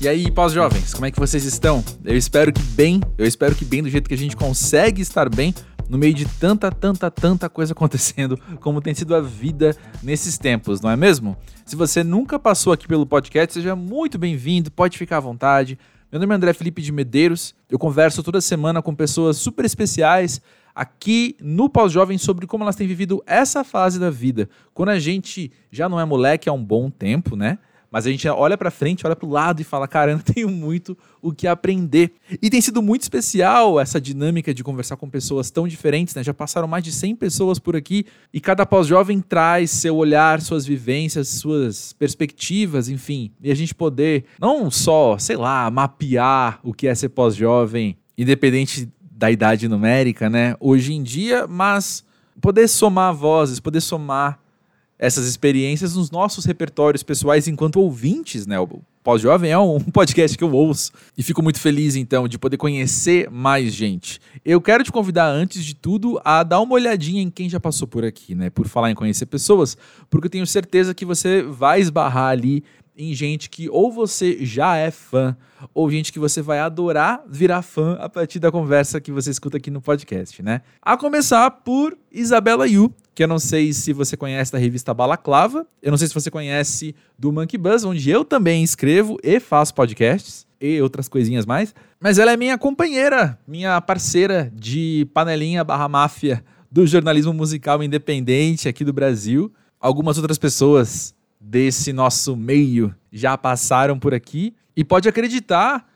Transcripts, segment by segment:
E aí, pós-jovens, como é que vocês estão? Eu espero que bem, eu espero que bem do jeito que a gente consegue estar bem no meio de tanta, tanta, tanta coisa acontecendo, como tem sido a vida nesses tempos, não é mesmo? Se você nunca passou aqui pelo podcast, seja muito bem-vindo, pode ficar à vontade. Meu nome é André Felipe de Medeiros, eu converso toda semana com pessoas super especiais aqui no Pós-Jovem sobre como elas têm vivido essa fase da vida. Quando a gente já não é moleque há um bom tempo, né? Mas a gente olha para frente, olha para o lado e fala: caramba, tenho muito o que aprender. E tem sido muito especial essa dinâmica de conversar com pessoas tão diferentes, né? Já passaram mais de 100 pessoas por aqui e cada pós-jovem traz seu olhar, suas vivências, suas perspectivas, enfim. E a gente poder não só, sei lá, mapear o que é ser pós-jovem, independente da idade numérica, né? Hoje em dia, mas poder somar vozes, poder somar essas experiências nos nossos repertórios pessoais enquanto ouvintes, né? O Pós-Jovem é um podcast que eu ouço e fico muito feliz então de poder conhecer mais gente. Eu quero te convidar antes de tudo a dar uma olhadinha em quem já passou por aqui, né? Por falar em conhecer pessoas, porque eu tenho certeza que você vai esbarrar ali em gente que ou você já é fã, ou gente que você vai adorar virar fã a partir da conversa que você escuta aqui no podcast, né? A começar por Isabela Yu, que eu não sei se você conhece da revista Balaclava, eu não sei se você conhece do Monkey Buzz, onde eu também escrevo e faço podcasts e outras coisinhas mais, mas ela é minha companheira, minha parceira de panelinha barra máfia do jornalismo musical independente aqui do Brasil. Algumas outras pessoas desse nosso meio já passaram por aqui. E pode acreditar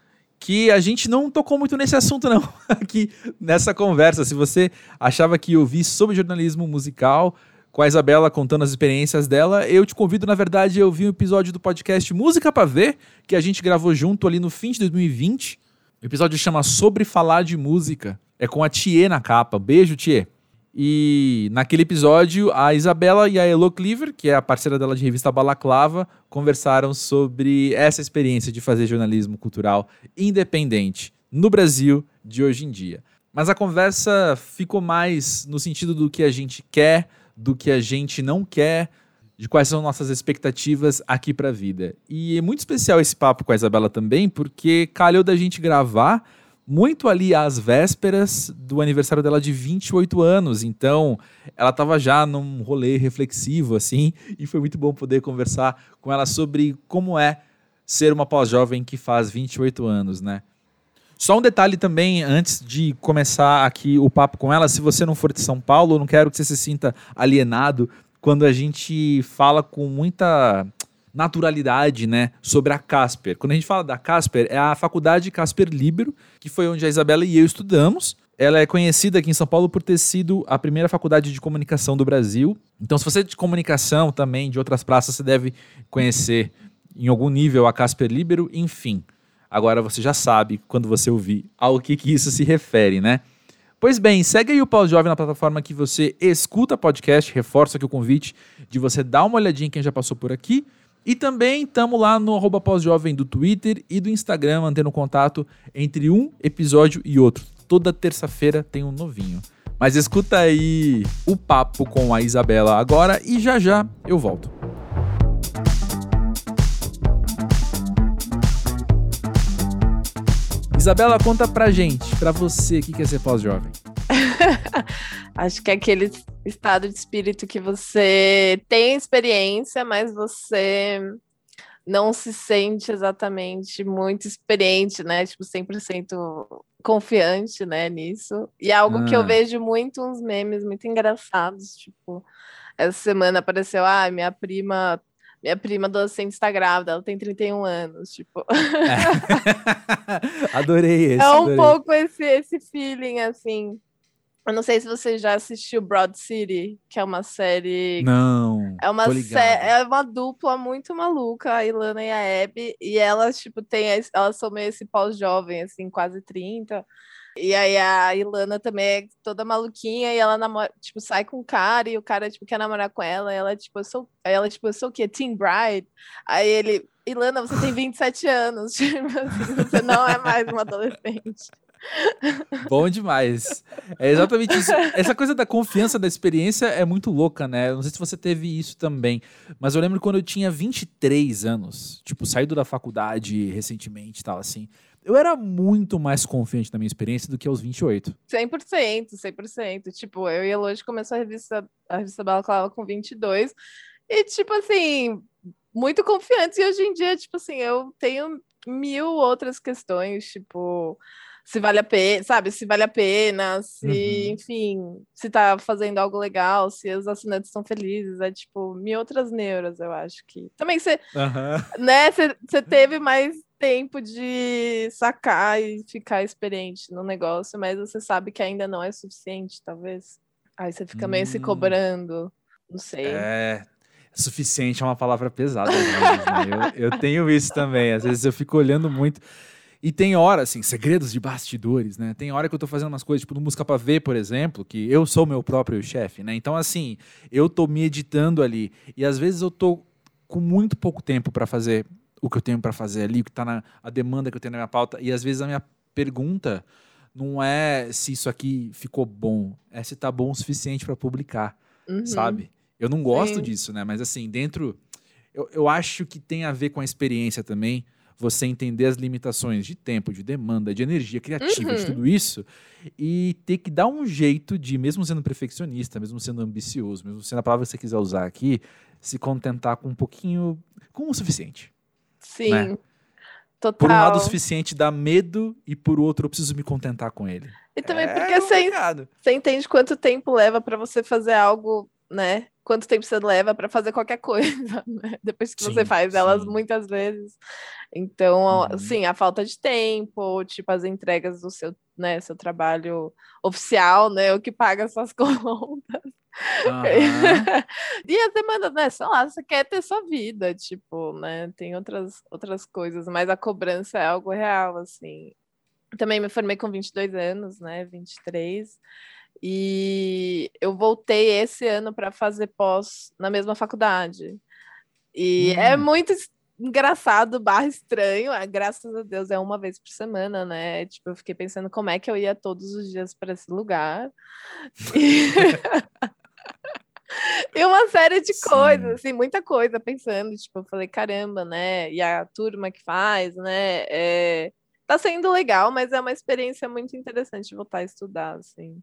que a gente não tocou muito nesse assunto, não, aqui nessa conversa. Se você achava que eu vi sobre jornalismo musical com a Isabela contando as experiências dela, eu te convido, na verdade, eu vi um episódio do podcast Música para Ver, que a gente gravou junto ali no fim de 2020. O episódio chama Sobre Falar de Música. É com a Thier na capa. Beijo, Thier. E naquele episódio, a Isabela e a Elo Cleaver, que é a parceira dela de revista Balaclava, conversaram sobre essa experiência de fazer jornalismo cultural independente no Brasil de hoje em dia. Mas a conversa ficou mais no sentido do que a gente quer, do que a gente não quer, de quais são nossas expectativas aqui para a vida. E é muito especial esse papo com a Isabela também, porque calhou da gente gravar muito ali às vésperas do aniversário dela de 28 anos. Então, ela estava já num rolê reflexivo, assim, e foi muito bom poder conversar com ela sobre como é ser uma pós-jovem que faz 28 anos, né? Só um detalhe também, antes de começar aqui o papo com ela, se você não for de São Paulo, eu não quero que você se sinta alienado quando a gente fala com muita naturalidade, né, sobre a Casper. Quando a gente fala da Casper, é a Faculdade Casper Libero, que foi onde a Isabela e eu estudamos. Ela é conhecida aqui em São Paulo por ter sido a primeira faculdade de comunicação do Brasil. Então, se você é de comunicação também, de outras praças, você deve conhecer em algum nível a Casper Libero, enfim. Agora você já sabe, quando você ouvir, ao que, que isso se refere, né? Pois bem, segue aí o Pós-Jovem na plataforma que você escuta podcast. Reforço aqui o convite de você dar uma olhadinha em quem já passou por aqui e também estamos lá no arroba pós-jovem do Twitter e do Instagram, mantendo contato entre um episódio e outro. Toda terça-feira tem um novinho. Mas escuta aí o papo com a Isabela agora e já já eu volto. Isabela, conta pra gente, pra você, o que quer ser pós-jovem? Acho que é aquele estado de espírito que você tem experiência, mas você não se sente exatamente muito experiente, né? Tipo, 100% confiante, né, nisso. E é algo ah. que eu ah. vejo muito uns memes muito engraçados, tipo, essa semana apareceu, ah, minha prima minha prima adolescente está grávida, ela tem 31 anos, tipo. É. adorei esse. É um adorei. pouco esse, esse feeling, assim. Eu não sei se você já assistiu Broad City, que é uma série. Não. É uma sé... é uma dupla muito maluca, a Ilana e a Abby, e elas tipo têm elas são meio esse pós-jovem assim, quase 30. E aí a Ilana também é toda maluquinha e ela namora, tipo, sai com o cara e o cara tipo quer namorar com ela, e ela tipo, eu sou, aí ela tipo, eu sou o quê? Teen Bride. Aí ele, Ilana, você tem 27 anos, tipo assim, você não é mais uma adolescente. Bom demais. É exatamente isso. Essa coisa da confiança da experiência é muito louca, né? Não sei se você teve isso também, mas eu lembro quando eu tinha 23 anos, tipo, saído da faculdade recentemente e tal, assim. Eu era muito mais confiante na minha experiência do que aos 28. 100%, 100%. Tipo, eu e a começou a revista, a revista Balaclava com 22. E, tipo assim, muito confiantes. E hoje em dia, tipo assim, eu tenho mil outras questões, tipo se vale a pena, sabe? Se vale a pena, se, uhum. enfim, se tá fazendo algo legal, se os assinantes estão felizes, é tipo mil outras neuras, eu acho que. Também você, uhum. né, você teve mais tempo de sacar e ficar experiente no negócio, mas você sabe que ainda não é suficiente, talvez. Aí você fica meio hum. se cobrando, não sei. É, suficiente é uma palavra pesada. Né? eu, eu tenho isso também. Às vezes eu fico olhando muito. E tem hora, assim, segredos de bastidores, né? Tem hora que eu tô fazendo umas coisas, tipo no Música Pra Ver, por exemplo, que eu sou meu próprio chefe, né? Então, assim, eu tô me editando ali. E às vezes eu tô com muito pouco tempo para fazer o que eu tenho para fazer ali, o que tá na a demanda que eu tenho na minha pauta. E às vezes a minha pergunta não é se isso aqui ficou bom, é se tá bom o suficiente para publicar, uhum. sabe? Eu não gosto Sim. disso, né? Mas assim, dentro. Eu, eu acho que tem a ver com a experiência também você entender as limitações de tempo, de demanda, de energia criativa, uhum. de tudo isso, e ter que dar um jeito de, mesmo sendo perfeccionista, mesmo sendo ambicioso, mesmo sendo a palavra que você quiser usar aqui, se contentar com um pouquinho, com o suficiente. Sim. Né? Total. Por um lado, o suficiente dá medo, e por outro, eu preciso me contentar com ele. E também é porque você, você entende quanto tempo leva para você fazer algo, né? Quanto tempo você leva para fazer qualquer coisa, né? Depois que sim, você faz sim. elas muitas vezes. Então, uhum. sim, a falta de tempo, tipo, as entregas do seu, né, seu trabalho oficial, né, o que paga suas contas. Uhum. e as demandas, né, sei lá, você quer ter sua vida, tipo, né, tem outras, outras coisas, mas a cobrança é algo real, assim. Também me formei com 22 anos, né, 23, e eu voltei esse ano para fazer pós na mesma faculdade. E é hum. é muito engraçado, barra estranho. É, graças a Deus é uma vez por semana, né? Tipo, eu fiquei pensando como é que eu ia todos os dias para esse lugar. E... e uma série de Sim. coisas, assim, muita coisa pensando. Tipo, eu falei, caramba, né? E a turma que faz, né? É... Tá sendo legal, mas é uma experiência muito interessante voltar a estudar, assim.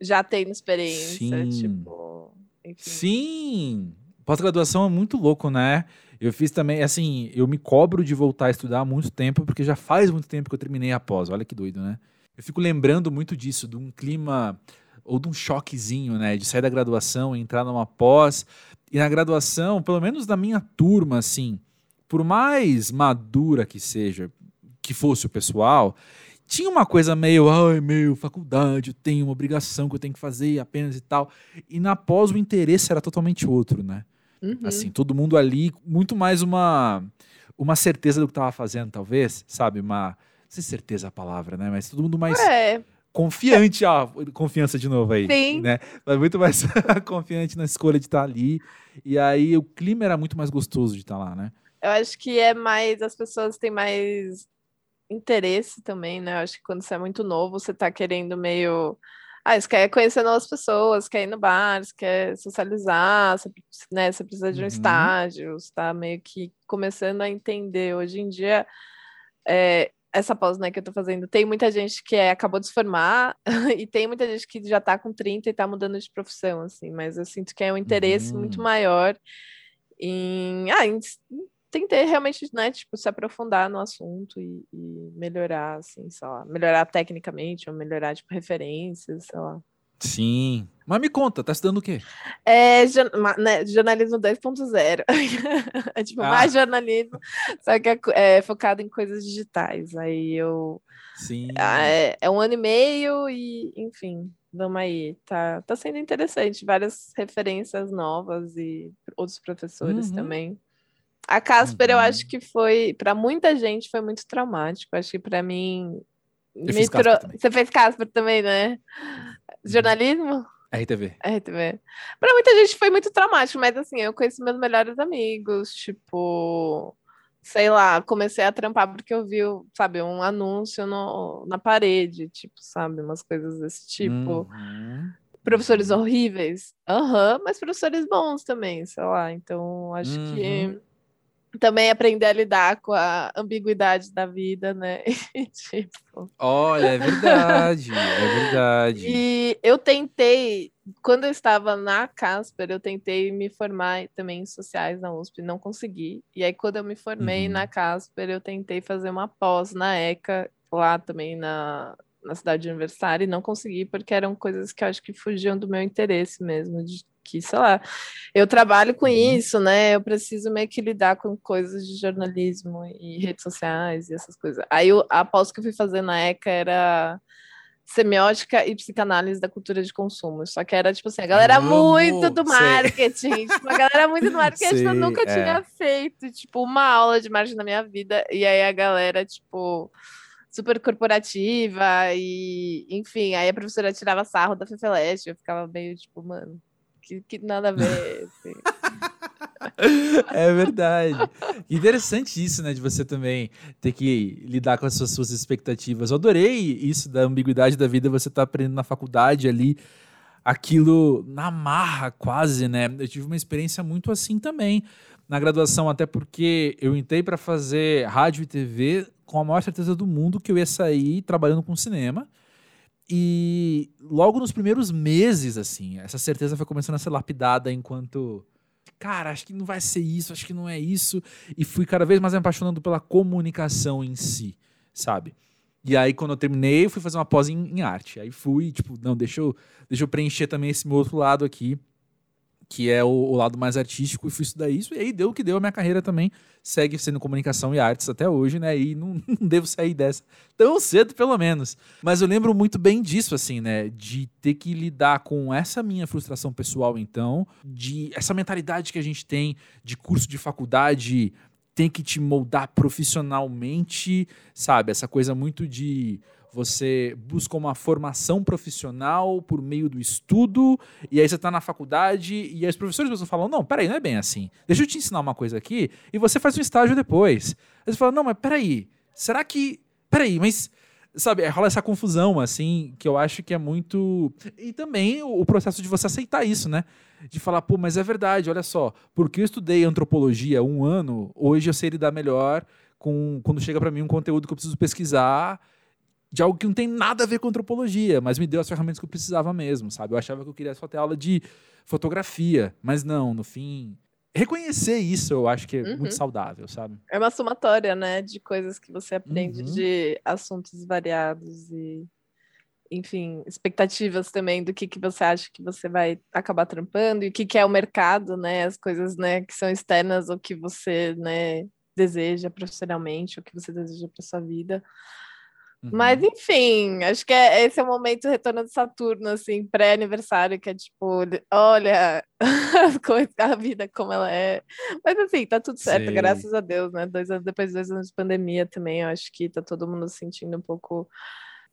Já tenho experiência, Sim. tipo. Enfim. Sim! Pós-graduação é muito louco, né? Eu fiz também, assim, eu me cobro de voltar a estudar há muito tempo, porque já faz muito tempo que eu terminei a pós. Olha que doido, né? Eu fico lembrando muito disso, de um clima ou de um choquezinho, né? De sair da graduação e entrar numa pós. E na graduação, pelo menos na minha turma, assim, por mais madura que seja, que fosse o pessoal, tinha uma coisa meio, ai meu, faculdade, eu tenho uma obrigação que eu tenho que fazer apenas e tal. E na pós o interesse era totalmente outro, né? Uhum. Assim, todo mundo ali, muito mais uma, uma certeza do que estava fazendo, talvez, sabe? Uma. Não sei se certeza é a palavra, né? Mas todo mundo mais. É. Confiante, ó, confiança de novo aí. Sim. Né? Mas muito mais confiante na escolha de estar ali. E aí o clima era muito mais gostoso de estar lá, né? Eu acho que é mais. As pessoas têm mais interesse também, né? Eu acho que quando você é muito novo, você tá querendo meio ah, você quer conhecer novas pessoas, quer ir no bar, você quer socializar, você, né, você precisa de um uhum. estágio, você está meio que começando a entender. Hoje em dia, é, essa pausa né, que eu estou fazendo, tem muita gente que é, acabou de se formar e tem muita gente que já está com 30 e está mudando de profissão, assim, mas eu sinto que é um interesse uhum. muito maior em, ah, em ter realmente, né, tipo, se aprofundar no assunto e, e, melhorar, assim, sei lá, melhorar tecnicamente, ou melhorar, tipo, referências, sei lá. Sim. Mas me conta, tá estudando o quê? É né, jornalismo 2.0. é tipo, ah. mais jornalismo, só que é, é, focado em coisas digitais. Aí eu. Sim. É, é, um ano e meio e, enfim, vamos aí. Tá, tá sendo interessante. Várias referências novas e outros professores uhum. também. A Casper, uhum. eu acho que foi, para muita gente, foi muito traumático. Acho que para mim. Me pro... Você fez Casper também, né? Uhum. Jornalismo? RTV. RTV. Para muita gente foi muito traumático, mas assim, eu conheço meus melhores amigos, tipo, sei lá, comecei a trampar porque eu vi, sabe, um anúncio no, na parede, tipo, sabe, umas coisas desse tipo. Uhum. Professores uhum. horríveis? Aham, uhum, mas professores bons também, sei lá. Então, acho uhum. que também aprender a lidar com a ambiguidade da vida, né? tipo... Olha, é verdade, é verdade. E eu tentei, quando eu estava na Casper, eu tentei me formar também em sociais na USP, não consegui. E aí, quando eu me formei uhum. na Casper, eu tentei fazer uma pós na ECA, lá também na, na cidade universitária, e não consegui, porque eram coisas que eu acho que fugiam do meu interesse mesmo, de que, sei lá, eu trabalho com uhum. isso, né? Eu preciso meio que lidar com coisas de jornalismo e redes sociais e essas coisas. Aí eu, a pós que eu fui fazer na ECA era semiótica e psicanálise da cultura de consumo. Só que era tipo assim, a galera Amo, muito do marketing, tipo, a galera muito do marketing sei, eu nunca é. tinha feito, tipo, uma aula de marketing na minha vida. E aí a galera, tipo, super corporativa e, enfim, aí a professora tirava sarro da Fefeleste, eu ficava meio tipo, mano, que, que nada a ver. Assim. é verdade. Interessante isso, né? De você também ter que lidar com as suas, suas expectativas. Eu adorei isso da ambiguidade da vida, você tá aprendendo na faculdade ali, aquilo na marra, quase, né? Eu tive uma experiência muito assim também na graduação, até porque eu entrei para fazer rádio e TV com a maior certeza do mundo que eu ia sair trabalhando com cinema. E logo nos primeiros meses, assim, essa certeza foi começando a ser lapidada enquanto. Cara, acho que não vai ser isso, acho que não é isso. E fui cada vez mais me apaixonando pela comunicação em si, sabe? E aí, quando eu terminei, eu fui fazer uma pós em, em arte. Aí fui, tipo, não, deixa eu, deixa eu preencher também esse meu outro lado aqui que é o, o, lado mais artístico, e fui estudar isso, e aí deu o que deu, a minha carreira também segue sendo comunicação e artes até hoje, né, e não, não devo sair dessa tão cedo, pelo menos. Mas eu lembro muito bem disso, assim, né, de ter que lidar com essa minha frustração pessoal, então, de essa mentalidade que a gente tem de curso de faculdade tem que te moldar profissionalmente, sabe, essa coisa muito de você busca uma formação profissional por meio do estudo, e aí você está na faculdade, e aí os professores falam: não, peraí, não é bem assim. Deixa eu te ensinar uma coisa aqui, e você faz um estágio depois. Aí você fala: não, mas peraí, será que. Peraí, mas. Sabe, rola essa confusão, assim, que eu acho que é muito. E também o processo de você aceitar isso, né? De falar, pô, mas é verdade, olha só, porque eu estudei antropologia um ano, hoje eu sei lidar melhor com quando chega para mim um conteúdo que eu preciso pesquisar de algo que não tem nada a ver com antropologia, mas me deu as ferramentas que eu precisava mesmo, sabe? Eu achava que eu queria só ter aula de fotografia, mas não, no fim. Reconhecer isso eu acho que é uhum. muito saudável, sabe? É uma somatória, né, de coisas que você aprende uhum. de assuntos variados e, enfim, expectativas também do que, que você acha que você vai acabar trampando e o que, que é o mercado, né, as coisas, né, que são externas ou que você, né, deseja profissionalmente, o que você deseja para sua vida. Mas, uhum. enfim, acho que é, esse é o momento retorno de Saturno, assim, pré-aniversário, que é tipo, olha a vida como ela é. Mas, assim, tá tudo certo, Sim. graças a Deus, né? Dois anos depois, dois anos de pandemia também, eu acho que tá todo mundo se sentindo um pouco.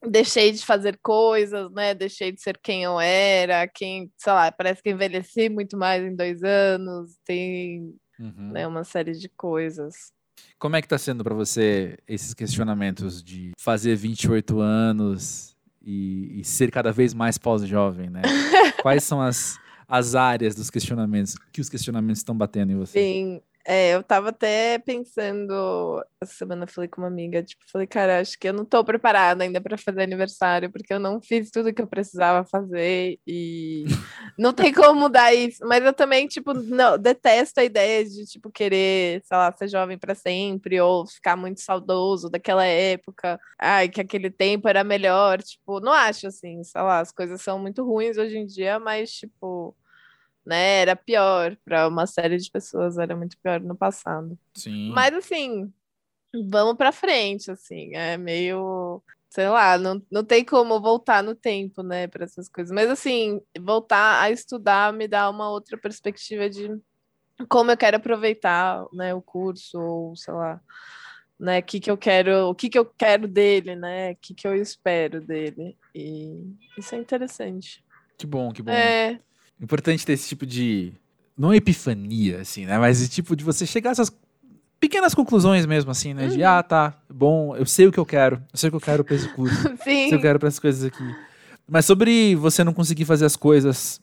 Deixei de fazer coisas, né? Deixei de ser quem eu era, quem, sei lá, parece que envelheci muito mais em dois anos, tem uhum. né, uma série de coisas. Como é que tá sendo para você esses questionamentos de fazer 28 anos e, e ser cada vez mais pós-jovem, né? Quais são as, as áreas dos questionamentos que os questionamentos estão batendo em você? Sim, é, eu tava até pensando, essa semana eu falei com uma amiga, tipo, falei, cara, acho que eu não tô preparada ainda para fazer aniversário, porque eu não fiz tudo que eu precisava fazer e não tem como mudar isso. Mas eu também, tipo, não, detesto a ideia de, tipo, querer, sei lá, ser jovem para sempre ou ficar muito saudoso daquela época. Ai, que aquele tempo era melhor, tipo, não acho assim, sei lá, as coisas são muito ruins hoje em dia, mas, tipo, né? Era pior para uma série de pessoas, era muito pior no passado. Sim. Mas assim, vamos para frente, assim, é meio, sei lá, não, não tem como voltar no tempo, né, para essas coisas. Mas assim, voltar a estudar me dá uma outra perspectiva de como eu quero aproveitar, né, o curso ou sei lá, né, que que eu quero, o que que eu quero dele, né, o que que eu espero dele. E isso é interessante. Que bom, que bom. É, Importante ter esse tipo de. Não epifania, assim, né? Mas esse tipo de você chegar a essas pequenas conclusões mesmo, assim, né? De, Uhum. ah, tá, bom, eu sei o que eu quero, eu sei o que eu quero pra esse curso, eu Sim. sei o que eu quero pra essas coisas aqui. Mas sobre você não conseguir fazer as coisas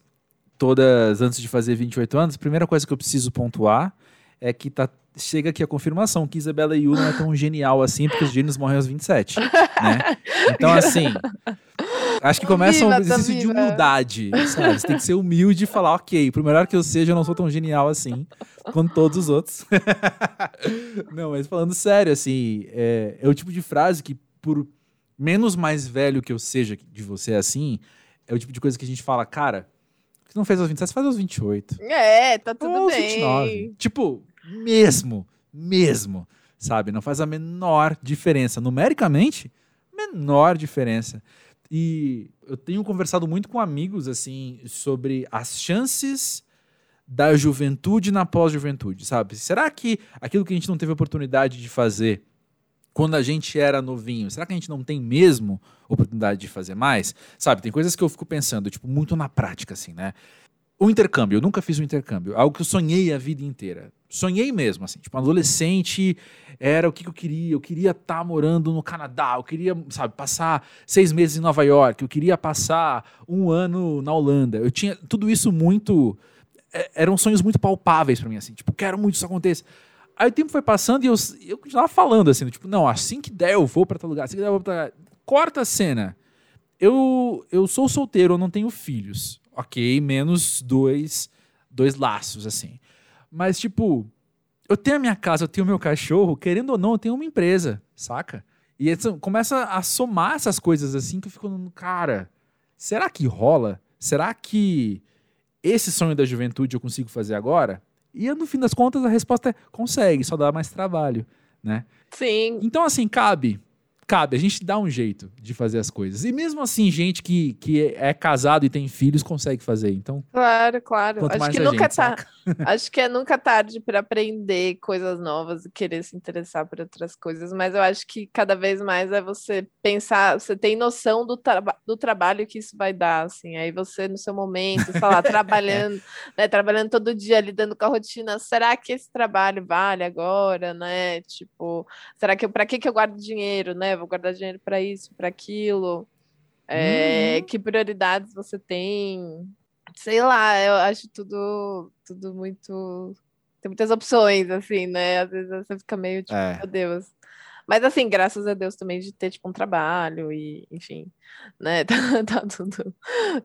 todas antes de fazer 28 anos, a primeira coisa que eu preciso pontuar é que tá, chega aqui a confirmação que Isabela Yu não é tão genial assim, porque os gênios morrem aos 27, né? Então, assim, acho que começa um exercício de humildade, sabe? Você tem que ser humilde e falar, ok, por melhor que eu seja, eu não sou tão genial assim quanto todos os outros. não, mas falando sério, assim, é, é o tipo de frase que, por menos mais velho que eu seja de você assim, é o tipo de coisa que a gente fala, cara, você não fez aos 27, você faz aos 28. É, tá tudo Ou aos bem. 29. Tipo, mesmo, mesmo, sabe? Não faz a menor diferença. Numericamente, menor diferença. E eu tenho conversado muito com amigos, assim, sobre as chances da juventude na pós-juventude, sabe? Será que aquilo que a gente não teve oportunidade de fazer quando a gente era novinho, será que a gente não tem mesmo oportunidade de fazer mais? Sabe, tem coisas que eu fico pensando, tipo, muito na prática, assim, né? O intercâmbio, eu nunca fiz um intercâmbio, algo que eu sonhei a vida inteira. Sonhei mesmo, assim, tipo, adolescente era o que, eu queria. Eu queria estar morando no Canadá, eu queria, sabe, passar seis meses em Nova York, eu queria passar um ano na Holanda. Eu tinha tudo isso muito. é, Eram sonhos muito palpáveis pra mim, assim, tipo, quero muito que isso aconteça. Aí o tempo foi passando e eu, eu continuava falando assim, tipo, não, assim que der eu vou pra tal lugar, assim que der eu vou pra. Corta a cena. Eu, eu sou solteiro, eu não tenho filhos. Ok, menos dois, dois laços, assim. Mas, tipo, eu tenho a minha casa, eu tenho o meu cachorro, querendo ou não, eu tenho uma empresa, saca? E começa a somar essas coisas assim que eu fico, cara, será que rola? Será que esse sonho da juventude eu consigo fazer agora? E no fim das contas a resposta é consegue, só dá mais trabalho, né? Sim. Então, assim, cabe. Cabe, a gente dá um jeito de fazer as coisas. E mesmo assim, gente que, que é casado e tem filhos consegue fazer. Então, Claro, claro. Acho que nunca gente, tá. Acho que é nunca tarde para aprender coisas novas e querer se interessar por outras coisas, mas eu acho que cada vez mais é você pensar, você tem noção do, traba do trabalho que isso vai dar, assim, aí você no seu momento, sei lá, trabalhando, né, trabalhando todo dia, lidando com a rotina, será que esse trabalho vale agora, né? Tipo, será que para que que eu guardo dinheiro, né? Vou guardar dinheiro para isso, para aquilo. É, Uhum. Que prioridades você tem? Sei lá, eu acho tudo, tudo muito. Tem muitas opções, assim, né? Às vezes você fica meio tipo, É. meu Deus. Mas assim, graças a Deus também de ter tipo um trabalho e, enfim, né? Tá, tá tudo.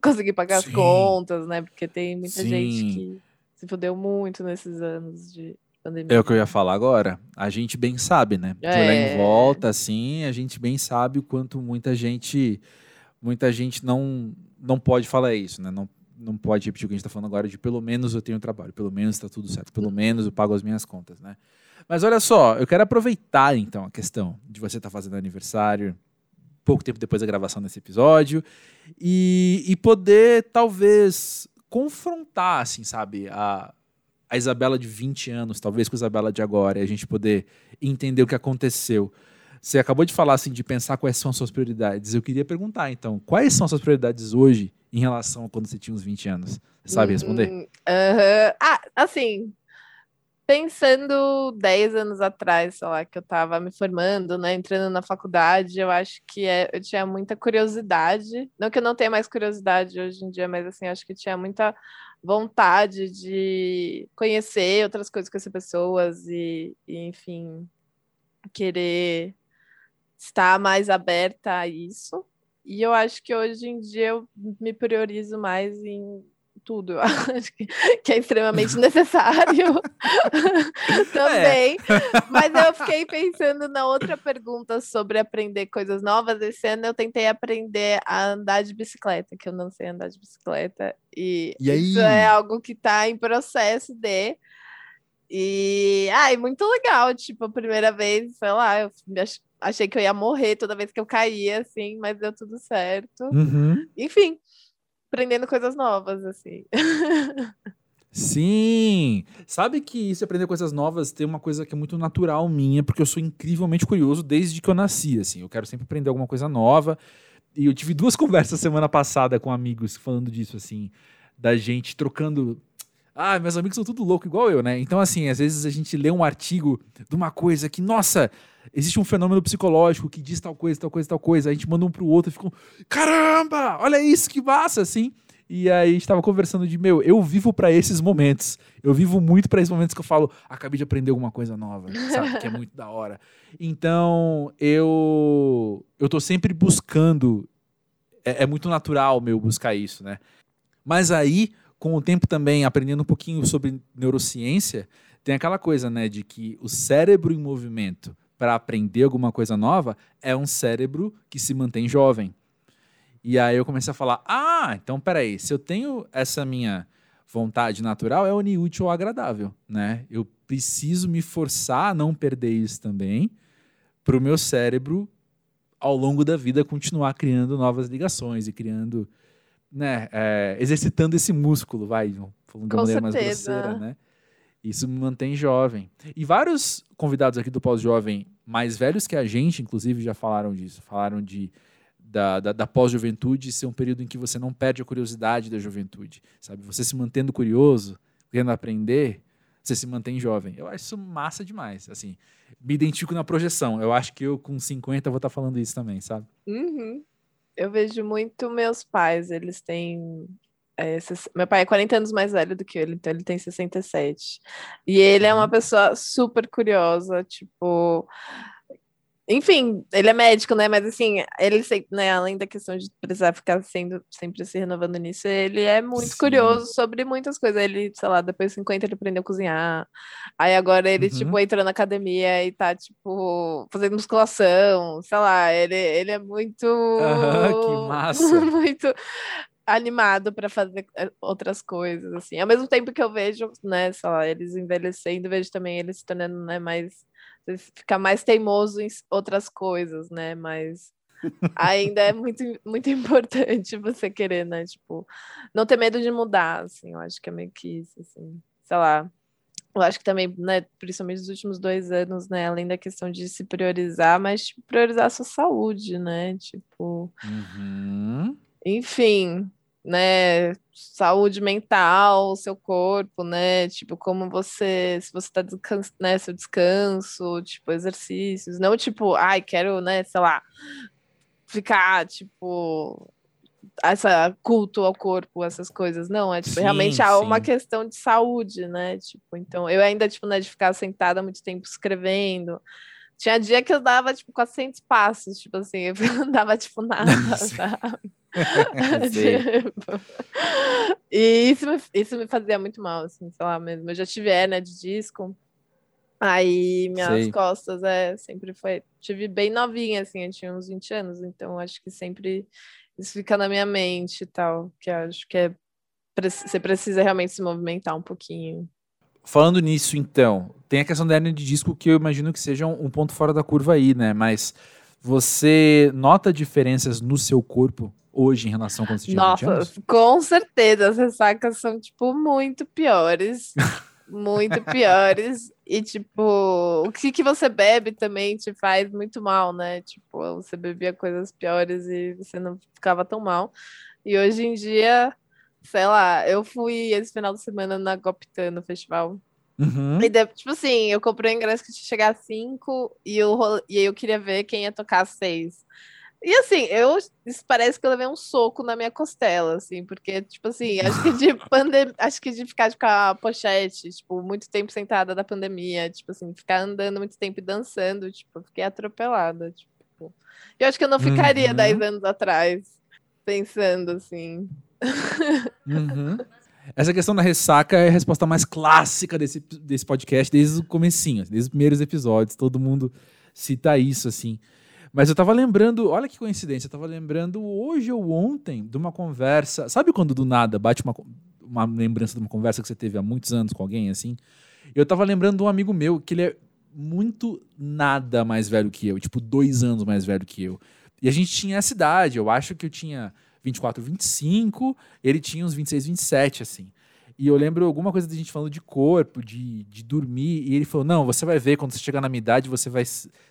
Conseguir pagar Sim. as contas, né? Porque tem muita Sim. gente que se fudeu muito nesses anos de pandemia. É o que eu ia falar agora. A gente bem sabe, né? De olhar É. em volta, assim, a gente bem sabe o quanto muita gente, muita gente não, não pode falar isso, né? Não, não pode repetir o que a gente tá falando agora de pelo menos eu tenho trabalho, pelo menos tá tudo certo, pelo menos eu pago as minhas contas, né? Mas olha só, eu quero aproveitar então a questão de você estar fazendo aniversário pouco tempo depois da gravação desse episódio e, e poder talvez confrontar, assim, sabe, a, a Isabela de 20 anos, talvez com a Isabela de agora, e a gente poder entender o que aconteceu. Você acabou de falar assim de pensar quais são as suas prioridades. Eu queria perguntar, então, quais são as suas prioridades hoje em relação a quando você tinha uns 20 anos? Você sabe responder? Hum, aham. Ah, assim, pensando 10 anos atrás, sei lá, que eu tava me formando, né, entrando na faculdade, eu acho que é, eu tinha muita curiosidade, não que eu não tenha mais curiosidade hoje em dia, mas assim, acho que tinha muita vontade de conhecer outras coisas, conhecer pessoas e, e enfim, querer estar mais aberta a isso. E eu acho que hoje em dia eu me priorizo mais em tudo. Eu acho que, que é extremamente necessário também. Mas eu fiquei pensando na outra pergunta sobre aprender coisas novas. Esse ano eu tentei aprender a andar de bicicleta, que eu não sei andar de bicicleta. E, E isso é algo que está em processo de. E, ai, muito legal, tipo, a primeira vez, sei lá, eu ach- achei que eu ia morrer toda vez que eu caía, assim, mas deu tudo certo. Uhum. Enfim, aprendendo coisas novas, assim. Sim! Sabe que isso aprender coisas novas tem uma coisa que é muito natural minha, porque eu sou incrivelmente curioso desde que eu nasci, assim. Eu quero sempre aprender alguma coisa nova. E eu tive duas conversas semana passada com amigos falando disso, assim, da gente trocando Ah, meus amigos são tudo louco igual eu, né? Então, assim, às vezes a gente lê um artigo de uma coisa que, nossa, existe um fenômeno psicológico que diz tal coisa, tal coisa, tal coisa. A gente manda um pro outro e fica, caramba, olha isso, que massa, assim. E aí a gente tava conversando de, meu, eu vivo para esses momentos. Eu vivo muito para esses momentos que eu falo, acabei de aprender alguma coisa nova, sabe? que é muito da hora. Então, eu eu tô sempre buscando é, é muito natural meu buscar isso, né? Mas aí com o tempo também aprendendo um pouquinho sobre neurociência, tem aquela coisa, né, de que o cérebro em movimento para aprender alguma coisa nova é um cérebro que se mantém jovem. E aí eu comecei a falar: ah, então peraí, se eu tenho essa minha vontade natural, é unir útil ou agradável, né? Eu preciso me forçar a não perder isso também, para o meu cérebro, ao longo da vida, continuar criando novas ligações e criando né, é, exercitando esse músculo, vai, falando de uma maneira mais grosseira, né? Isso me mantém jovem. E vários convidados aqui do Pós-Jovem, mais velhos que a gente, inclusive, já falaram disso. Falaram de da, da, da pós-juventude ser um período em que você não perde a curiosidade da juventude, sabe? Você se mantendo curioso, querendo aprender, você se mantém jovem. Eu acho isso massa demais, assim. Me identifico na projeção. Eu acho que eu, com 50, vou estar falando isso também, sabe? Uhum. Eu vejo muito meus pais, eles têm. É, meu pai é 40 anos mais velho do que ele, então ele tem 67. E ele é uma uhum. pessoa super curiosa, tipo enfim, ele é médico, né? Mas assim, ele né, além da questão de precisar ficar sendo sempre se renovando nisso, ele é muito Sim. curioso sobre muitas coisas. Ele, sei lá, depois de 50 ele aprendeu a cozinhar. Aí agora ele, tipo, uhum. tipo, entrou na academia e tá, tipo, fazendo musculação, sei lá, ele, ele é muito. Uhum, que massa! muito animado para fazer eh, outras coisas, assim. Ao mesmo tempo que eu vejo, né, sei lá, eles envelhecendo, vejo também eles se tornando, né, mais ficar mais teimoso em outras coisas, né? Mas ainda é muito, muito importante você querer, né? Tipo, não ter medo de mudar, assim. Eu acho que é meio que isso, assim. Sei lá. Eu acho que também, né, principalmente nos últimos dois anos, né, além da questão de se priorizar, mas tipo, priorizar a sua saúde, né, tipo, uhum. enfim, né, saúde mental, seu corpo, né, tipo, como você, se você tá descanso, né, seu descanso, tipo, exercícios, não tipo, ai, quero, né, sei lá, ficar, tipo, essa culto ao corpo, essas coisas, não, é tipo, sim, realmente há uma questão de saúde, né, tipo, então, eu ainda, tipo, né, de ficar sentada muito tempo escrevendo, tinha dia que eu dava, tipo, 400 passos, tipo assim, eu não dava, tipo, nada, sabe? tipo... E isso me, isso me fazia muito mal, assim, sei lá mesmo. Eu já tive hernia de disco, aí minhas Sei. costas, é, sempre foi... Tive bem novinha, assim, eu tinha uns 20 anos, então acho que sempre isso fica na minha mente e tal, que acho que é... Você precisa realmente se movimentar um pouquinho. Falando nisso, então, tem a questão da hernia de disco que eu imagino que seja um, um ponto fora da curva aí, né? Mas você nota diferenças no seu corpo hoje em relação a quando você tinha Nossa, anos? com certeza, as ressacas são, tipo, muito piores. muito piores. E, tipo, o que, que você bebe também te faz muito mal, né? Tipo, você bebia coisas piores e você não ficava tão mal. E hoje em dia, sei lá, eu fui esse final de semana na Goptan, no festival. Uhum. E, tipo assim, eu comprei o ingresso que tinha chegar às 5 e, eu, e eu queria ver quem ia tocar às 6. E assim, eu parece que eu levei um soco na minha costela, assim, porque, tipo assim, acho que de pandemia, acho que de ficar com a pochete, tipo, muito tempo sentada da pandemia, tipo assim, ficar andando muito tempo e dançando, tipo, fiquei atropelada, tipo. Eu acho que eu não ficaria uhum. 10 anos atrás pensando assim. Uhum. Essa questão da ressaca é a resposta mais clássica desse, desse podcast, desde o comecinho, desde os primeiros episódios, todo mundo cita isso, assim. Mas eu tava lembrando, olha que coincidência, eu tava lembrando hoje ou ontem de uma conversa. Sabe quando do nada bate uma, uma lembrança de uma conversa que você teve há muitos anos com alguém, assim? Eu tava lembrando de um amigo meu que ele é muito nada mais velho que eu, tipo, dois anos mais velho que eu. E a gente tinha essa idade, eu acho que eu tinha 24, 25, ele tinha uns 26, 27, assim. E eu lembro alguma coisa da gente falando de corpo, de, de dormir, e ele falou: Não, você vai ver, quando você chegar na minha idade, você vai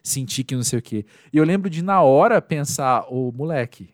sentir que não sei o quê. E eu lembro de, na hora, pensar: Ô, moleque,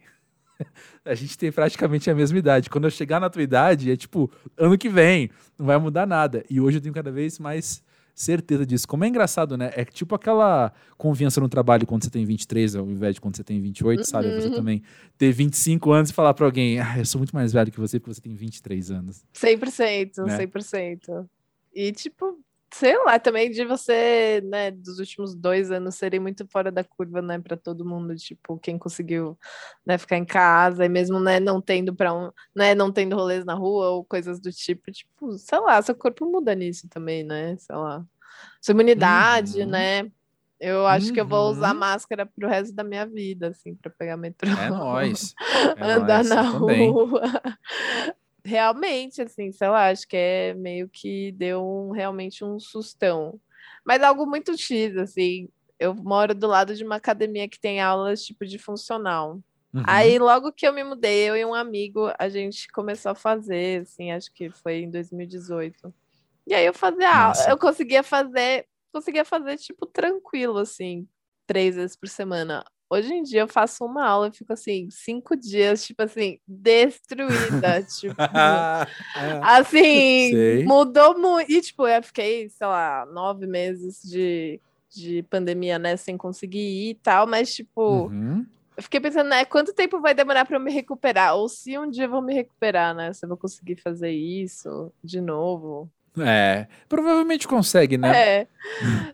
a gente tem praticamente a mesma idade. Quando eu chegar na tua idade, é tipo, ano que vem, não vai mudar nada. E hoje eu tenho cada vez mais certeza disso. Como é engraçado, né? É tipo aquela confiança no trabalho quando você tem 23, ao invés de quando você tem 28, uhum. sabe? Você uhum. também ter 25 anos e falar pra alguém, ah, eu sou muito mais velho que você porque você tem 23 anos. 100%, né? 100%. E, tipo, sei lá, também de você, né, dos últimos dois anos serem muito fora da curva, né, para todo mundo, tipo, quem conseguiu, né, ficar em casa e mesmo, né, não tendo para um, né, não tendo rolês na rua ou coisas do tipo, tipo, sei lá, seu corpo muda nisso também, né, sei lá. Sua imunidade, uhum. né? Eu acho uhum. que eu vou usar uhum. máscara pro resto da minha vida, assim, para pegar metrô. É nóis. É andar nóis, na rua realmente, assim, sei lá, acho que é meio que deu um, realmente um sustão. Mas algo muito X, assim. Eu moro do lado de uma academia que tem aulas tipo de funcional. Uhum. Aí, logo que eu me mudei, eu e um amigo, a gente começou a fazer, assim, acho que foi em 2018. E aí eu fazia aula, eu conseguia fazer, conseguia fazer, tipo, tranquilo, assim, três vezes por semana. Hoje em dia eu faço uma aula e fico assim, cinco dias, tipo assim, destruída. tipo, assim, Sei. mudou muito. E, tipo, eu fiquei, sei lá, nove meses de, de pandemia, né, sem conseguir ir e tal, mas, tipo, uhum. eu fiquei pensando, né, quanto tempo vai demorar para eu me recuperar? Ou se um dia eu vou me recuperar, né? Se eu vou conseguir fazer isso de novo. É, provavelmente consegue, né? É.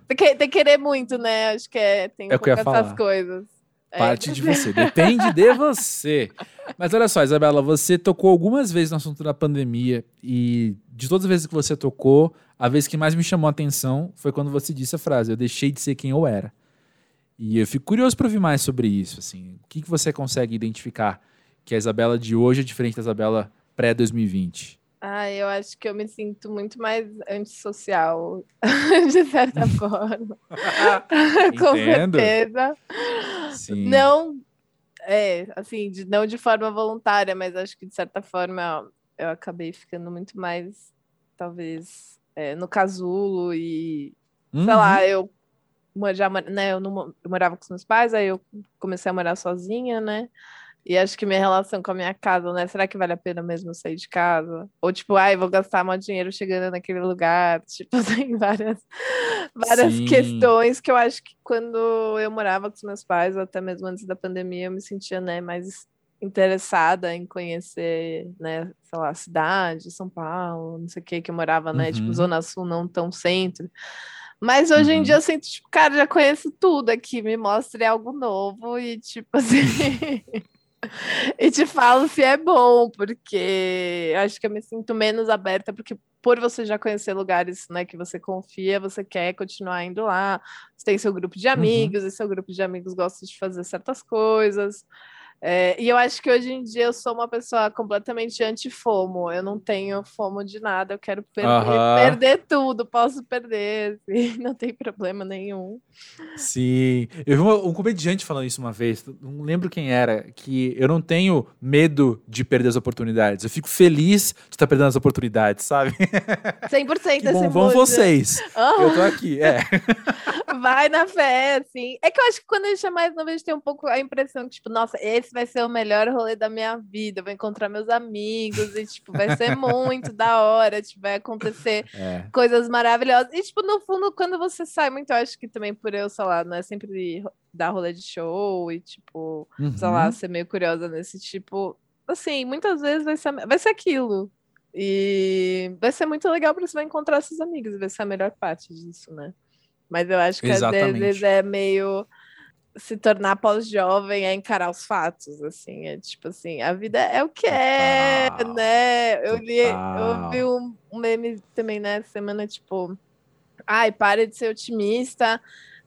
Tem que, tem que querer muito, né? Acho que é, tem é um essas coisas. É. Parte é. de você, depende de você. Mas olha só, Isabela, você tocou algumas vezes no assunto da pandemia e de todas as vezes que você tocou, a vez que mais me chamou a atenção foi quando você disse a frase: "Eu deixei de ser quem eu era". E eu fico curioso para ouvir mais sobre isso, assim. O que, que você consegue identificar que a Isabela de hoje é diferente da Isabela pré-2020? Ah, eu acho que eu me sinto muito mais antissocial, de certa forma. Com certeza. Sim. Não, é, assim, de, não de forma voluntária, mas acho que de certa forma eu acabei ficando muito mais, talvez, é, no casulo e, uhum. sei lá, uhum. eu já, né, eu, não, eu morava com os meus pais, aí eu comecei a morar sozinha, né? E acho que minha relação com a minha casa, né? Será que vale a pena mesmo sair de casa? Ou tipo, ai, vou gastar meu dinheiro chegando naquele lugar. Tipo, tem várias, várias questões que eu acho que quando eu morava com os meus pais, ou até mesmo antes da pandemia, eu me sentia, né, mais interessada em conhecer, né, sei lá, a cidade, São Paulo, não sei o que, que eu morava, né, tipo, uhum. tipo, Zona Sul, não tão centro. Mas hoje uhum. em dia eu sinto, tipo, cara, já conheço tudo aqui, me mostre algo novo e, tipo, assim. e te falo se é bom, porque acho que eu me sinto menos aberta, porque por você já conhecer lugares né, que você confia, você quer continuar indo lá. Você tem seu grupo de uhum. amigos, uhum. e seu grupo de amigos gosta de fazer certas coisas. É, e eu acho que hoje em dia eu sou uma pessoa completamente anti-FOMO. Eu não tenho FOMO de nada, eu quero perder, perder tudo, posso perder, assim, não tem problema nenhum. Sim, eu vi um, um comediante falando isso uma vez, não lembro quem era, que eu não tenho medo de perder as oportunidades, eu fico feliz de estar perdendo as oportunidades, sabe? 100% que bom, vão vocês, oh. eu tô aqui, é. Vai na fé, assim. É que eu acho que quando a gente é mais novo, a gente tem um pouco a impressão que, tipo, nossa, esse esse vai ser o melhor rolê da minha vida, eu vou encontrar meus amigos e, tipo, vai ser muito da hora, tipo, vai acontecer é. coisas maravilhosas. E, tipo, no fundo, quando você sai muito, eu acho que também por eu, sei lá, não é sempre dar rolê de show e, tipo, uhum. sei lá, uhum. ser meio curiosa nesse tipo, assim, muitas vezes vai ser, vai ser aquilo. E vai ser muito legal porque você vai encontrar seus amigos, vai ser a melhor parte disso, né? Mas eu acho que Exatamente. às vezes é meio se tornar pós-jovem é encarar os fatos, assim, é tipo assim, a vida é o que é, né? Eu li, eu vi um, um meme também nessa né, semana, tipo, ai, pare de ser otimista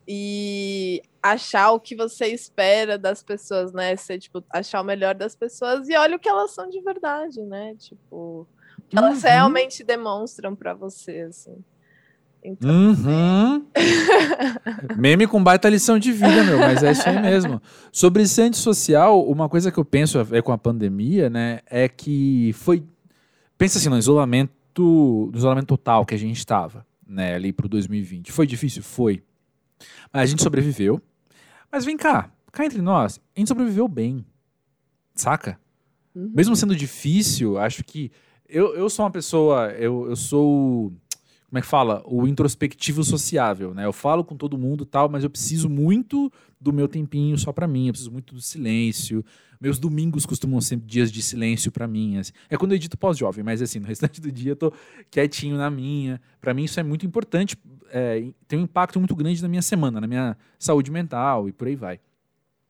e achar o que você espera das pessoas, né? Ser, tipo, achar o melhor das pessoas e olha o que elas são de verdade, né? Tipo, o que elas uhum. realmente demonstram para você, assim. Então... Uhum. Meme com baita lição de vida, meu, mas é isso aí mesmo. Sobre ser antissocial, uma coisa que eu penso é com a pandemia, né, é que foi. Pensa assim, no isolamento, no isolamento total que a gente estava, né, ali pro 2020. Foi difícil? Foi. Mas a gente sobreviveu. Mas vem cá, cá entre nós, a gente sobreviveu bem. saca? Uhum. Mesmo sendo difícil, acho que. Eu, eu sou uma pessoa. Eu, eu sou. Como é que fala? O introspectivo sociável, né? Eu falo com todo mundo tal, mas eu preciso muito do meu tempinho só para mim. Eu preciso muito do silêncio. Meus domingos costumam ser dias de silêncio para mim. Assim. É quando eu edito pós-jovem, mas assim, no restante do dia eu tô quietinho na minha. Para mim isso é muito importante. É, tem um impacto muito grande na minha semana, na minha saúde mental e por aí vai.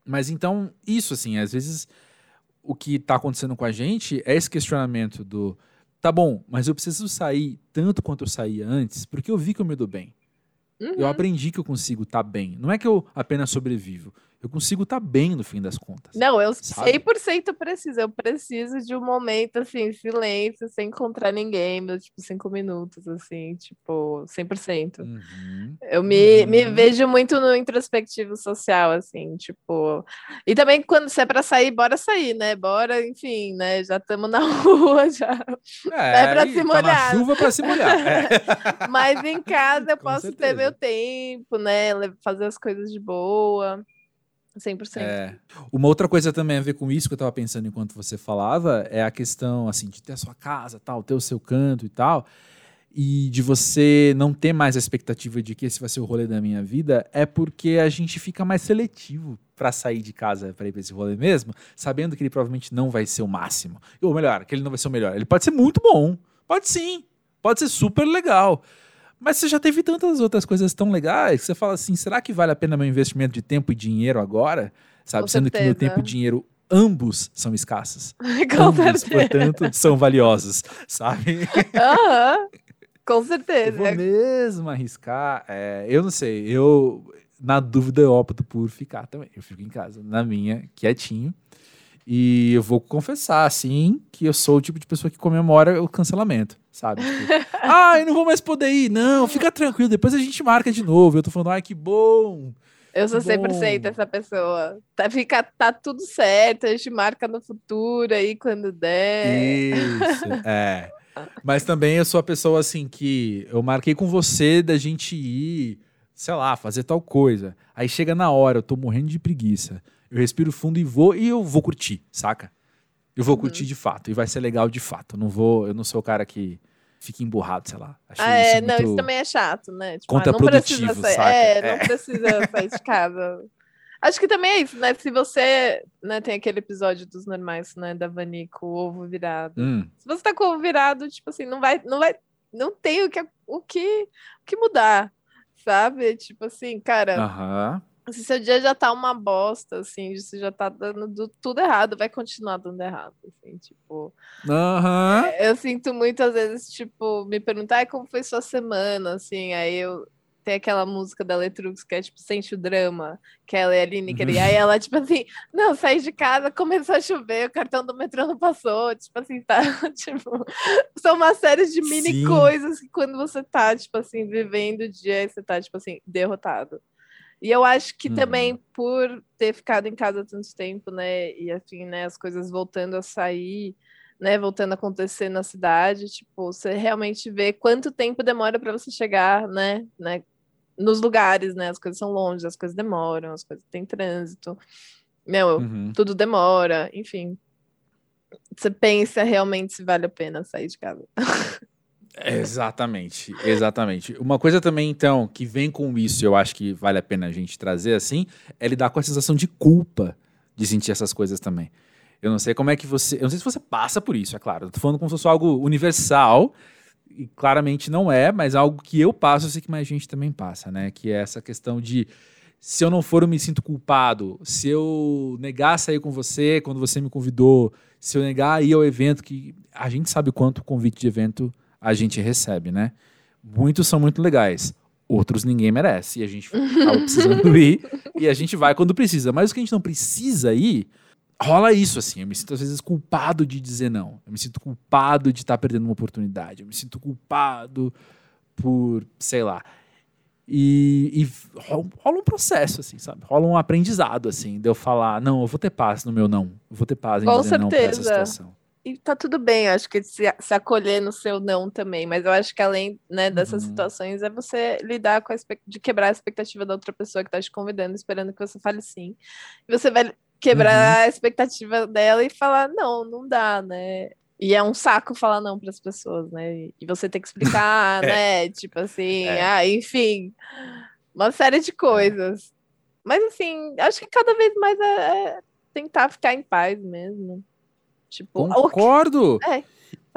Mas então, isso assim, às vezes o que está acontecendo com a gente é esse questionamento do tá bom, mas eu preciso sair tanto quanto eu saía antes, porque eu vi que eu me dou bem. Uhum. Eu aprendi que eu consigo estar tá bem. Não é que eu apenas sobrevivo eu consigo estar tá bem no fim das contas. Não, eu sabe? 100% preciso. Eu preciso de um momento, assim, silêncio, sem encontrar ninguém, meu, tipo, cinco minutos, assim, tipo, 100%. Uhum. Eu me, uhum. me vejo muito no introspectivo social, assim, tipo... E também quando se é pra sair, bora sair, né? Bora, enfim, né? Já estamos na rua, já. É, é pra se molhar. Tá na chuva pra se molhar. É. Mas em casa eu Com posso certeza. ter meu tempo, né? Fazer as coisas de boa. 100%. É. Uma outra coisa também a ver com isso que eu estava pensando enquanto você falava é a questão assim de ter a sua casa, tal, ter o seu canto e tal, e de você não ter mais a expectativa de que esse vai ser o rolê da minha vida, é porque a gente fica mais seletivo para sair de casa para ir para esse rolê mesmo, sabendo que ele provavelmente não vai ser o máximo. Ou melhor, que ele não vai ser o melhor. Ele pode ser muito bom. Pode sim. Pode ser super legal. Mas você já teve tantas outras coisas tão legais que você fala assim: será que vale a pena meu investimento de tempo e dinheiro agora? Sabe? Com Sendo certeza. que meu tempo e dinheiro ambos são escassos. Com ambos, certeza. portanto, são valiosos, sabe? Aham. Com certeza. Eu vou mesmo arriscar. É, eu não sei, eu, na dúvida, eu opto por ficar também. Eu fico em casa, na minha, quietinho. E eu vou confessar, assim, que eu sou o tipo de pessoa que comemora o cancelamento, sabe? Tipo, ai, não vou mais poder ir. Não, fica tranquilo, depois a gente marca de novo. Eu tô falando, ai, que bom. Eu sou 100% essa pessoa. Tá, fica, tá tudo certo, a gente marca no futuro aí quando der. Isso, é. Mas também eu sou a pessoa assim que eu marquei com você da gente ir, sei lá, fazer tal coisa. Aí chega na hora, eu tô morrendo de preguiça eu respiro fundo e vou e eu vou curtir, saca? Eu vou uhum. curtir de fato e vai ser legal de fato. Eu não vou, eu não sou o cara que fica emburrado, sei lá. Acho ah, é, não, isso também é chato, né? Tipo, contraprodutivo, não precisa sair, É, é, não precisa sair de casa. Acho que também é isso, né? Se você né, tem aquele episódio dos normais, né, da Vani com o ovo virado. Hum. Se você tá com o ovo virado, tipo assim, não vai, não vai, não tem o que, o que, o que mudar, sabe? Tipo assim, cara. Aham se seu dia já tá uma bosta, assim, você já tá dando tudo errado, vai continuar dando errado, assim, tipo. Uhum. eu sinto muitas vezes, tipo, me perguntar como foi sua semana, assim, aí eu tem aquela música da Letrux que é tipo Sente o Drama, que ela é a Lineker, e aí ela, tipo assim, não, saí de casa, começou a chover, o cartão do metrô não passou, tipo assim, tá, tipo, são uma série de mini Sim. coisas que quando você tá, tipo assim, vivendo o dia, você tá, tipo assim, derrotado. E eu acho que uhum. também por ter ficado em casa tanto tempo, né, e assim, né, as coisas voltando a sair, né, voltando a acontecer na cidade, tipo, você realmente vê quanto tempo demora para você chegar, né, né, nos lugares, né, as coisas são longe, as coisas demoram, as coisas têm trânsito, meu, uhum. tudo demora, enfim. Você pensa realmente se vale a pena sair de casa. Exatamente, exatamente. Uma coisa também, então, que vem com isso, eu acho que vale a pena a gente trazer assim, é lidar com a sensação de culpa de sentir essas coisas também. Eu não sei como é que você. Eu não sei se você passa por isso, é claro. Eu tô falando como se fosse algo universal, e claramente não é, mas algo que eu passo, eu sei que mais gente também passa, né? Que é essa questão de se eu não for, eu me sinto culpado. Se eu negar sair com você quando você me convidou, se eu negar ir ao evento, que a gente sabe quanto o convite de evento a gente recebe, né? Muitos são muito legais, outros ninguém merece. E a gente acaba precisando ir e a gente vai quando precisa. Mas o que a gente não precisa ir, rola isso assim. Eu me sinto às vezes culpado de dizer não. Eu me sinto culpado de estar perdendo uma oportunidade. Eu me sinto culpado por, sei lá. E, e rola um processo, assim, sabe? Rola um aprendizado, assim, de eu falar, não, eu vou ter paz no meu não. Eu vou ter paz em Com dizer certeza. não pra essa situação e tá tudo bem, acho que se, se, acolher no seu não também, mas eu acho que além né, dessas uhum. situações é você lidar com a de quebrar a expectativa da outra pessoa que tá te convidando, esperando que você fale sim. E você vai quebrar uhum. a expectativa dela e falar, não, não dá, né? E é um saco falar não para as pessoas, né? E você tem que explicar, é. né? Tipo assim, é. ah, enfim, uma série de coisas. Mas assim, acho que cada vez mais é, é tentar ficar em paz mesmo. Tipo, concordo. É,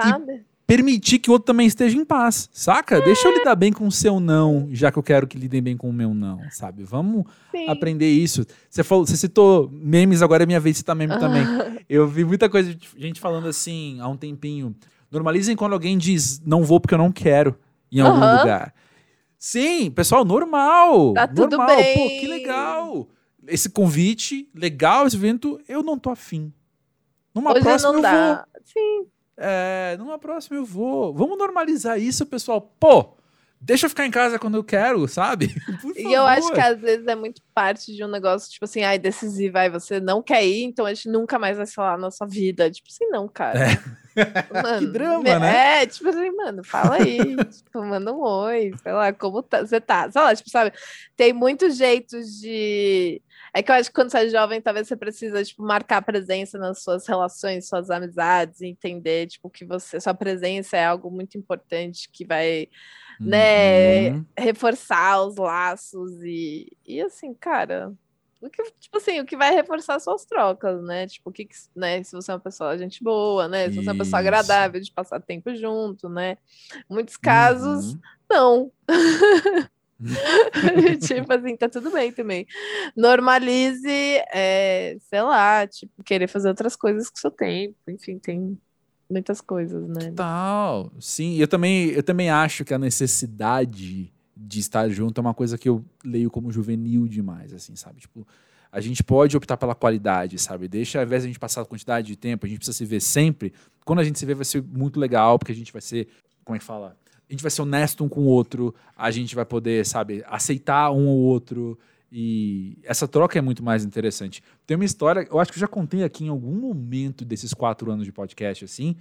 sabe? E permitir que o outro também esteja em paz, saca? É. Deixa eu lidar bem com o seu não, já que eu quero que lidem bem com o meu não, sabe? Vamos Sim. aprender isso. Você falou, você citou memes, agora é minha vez de citar meme também. Eu vi muita coisa de gente falando assim há um tempinho. Normalizem quando alguém diz não vou porque eu não quero em algum lugar. Sim, pessoal, normal. Tá tudo normal. bem. Pô, que legal. Esse convite, legal esse evento, eu não tô afim. Numa Hoje próxima não eu dá. vou. Sim. É, numa próxima eu vou. Vamos normalizar isso, pessoal. Pô, deixa eu ficar em casa quando eu quero, sabe? e eu acho que às vezes é muito parte de um negócio, tipo assim, ai, decisivo, ai, você não quer ir, então a gente nunca mais vai falar na sua vida. Tipo assim, não, cara. É. Mano, que drama, né? É, tipo assim, mano, fala aí, tipo, manda um oi, sei lá, como tá, você tá, sei lá, tipo, sabe, tem muitos jeitos de é que eu acho que quando você é jovem, talvez você precisa, tipo, marcar presença nas suas relações, suas amizades, entender, tipo, que você, sua presença é algo muito importante que vai, né, uhum. reforçar os laços e, e assim, cara, o que, tipo assim, o que vai reforçar suas trocas, né? Tipo, o que, né? Se você é uma pessoa gente boa, né? Se você é uma pessoa agradável de passar tempo junto, né? Muitos casos, uhum. não. tipo assim, tá tudo bem também. Normalize, é, sei lá, tipo, querer fazer outras coisas com o seu tempo. Enfim, tem muitas coisas, né? Total. Sim, eu também, eu também acho que a necessidade de estar junto é uma coisa que eu leio como juvenil demais, assim, sabe? Tipo, a gente pode optar pela qualidade, sabe? Deixa, ao invés de a gente passar a quantidade de tempo, a gente precisa se ver sempre. Quando a gente se vê, vai ser muito legal, porque a gente vai ser, como é que fala? a gente vai ser honesto um com o outro, a gente vai poder, sabe, aceitar um ou outro. E essa troca é muito mais interessante. Tem uma história, eu acho que eu já contei aqui em algum momento desses quatro anos de podcast, assim,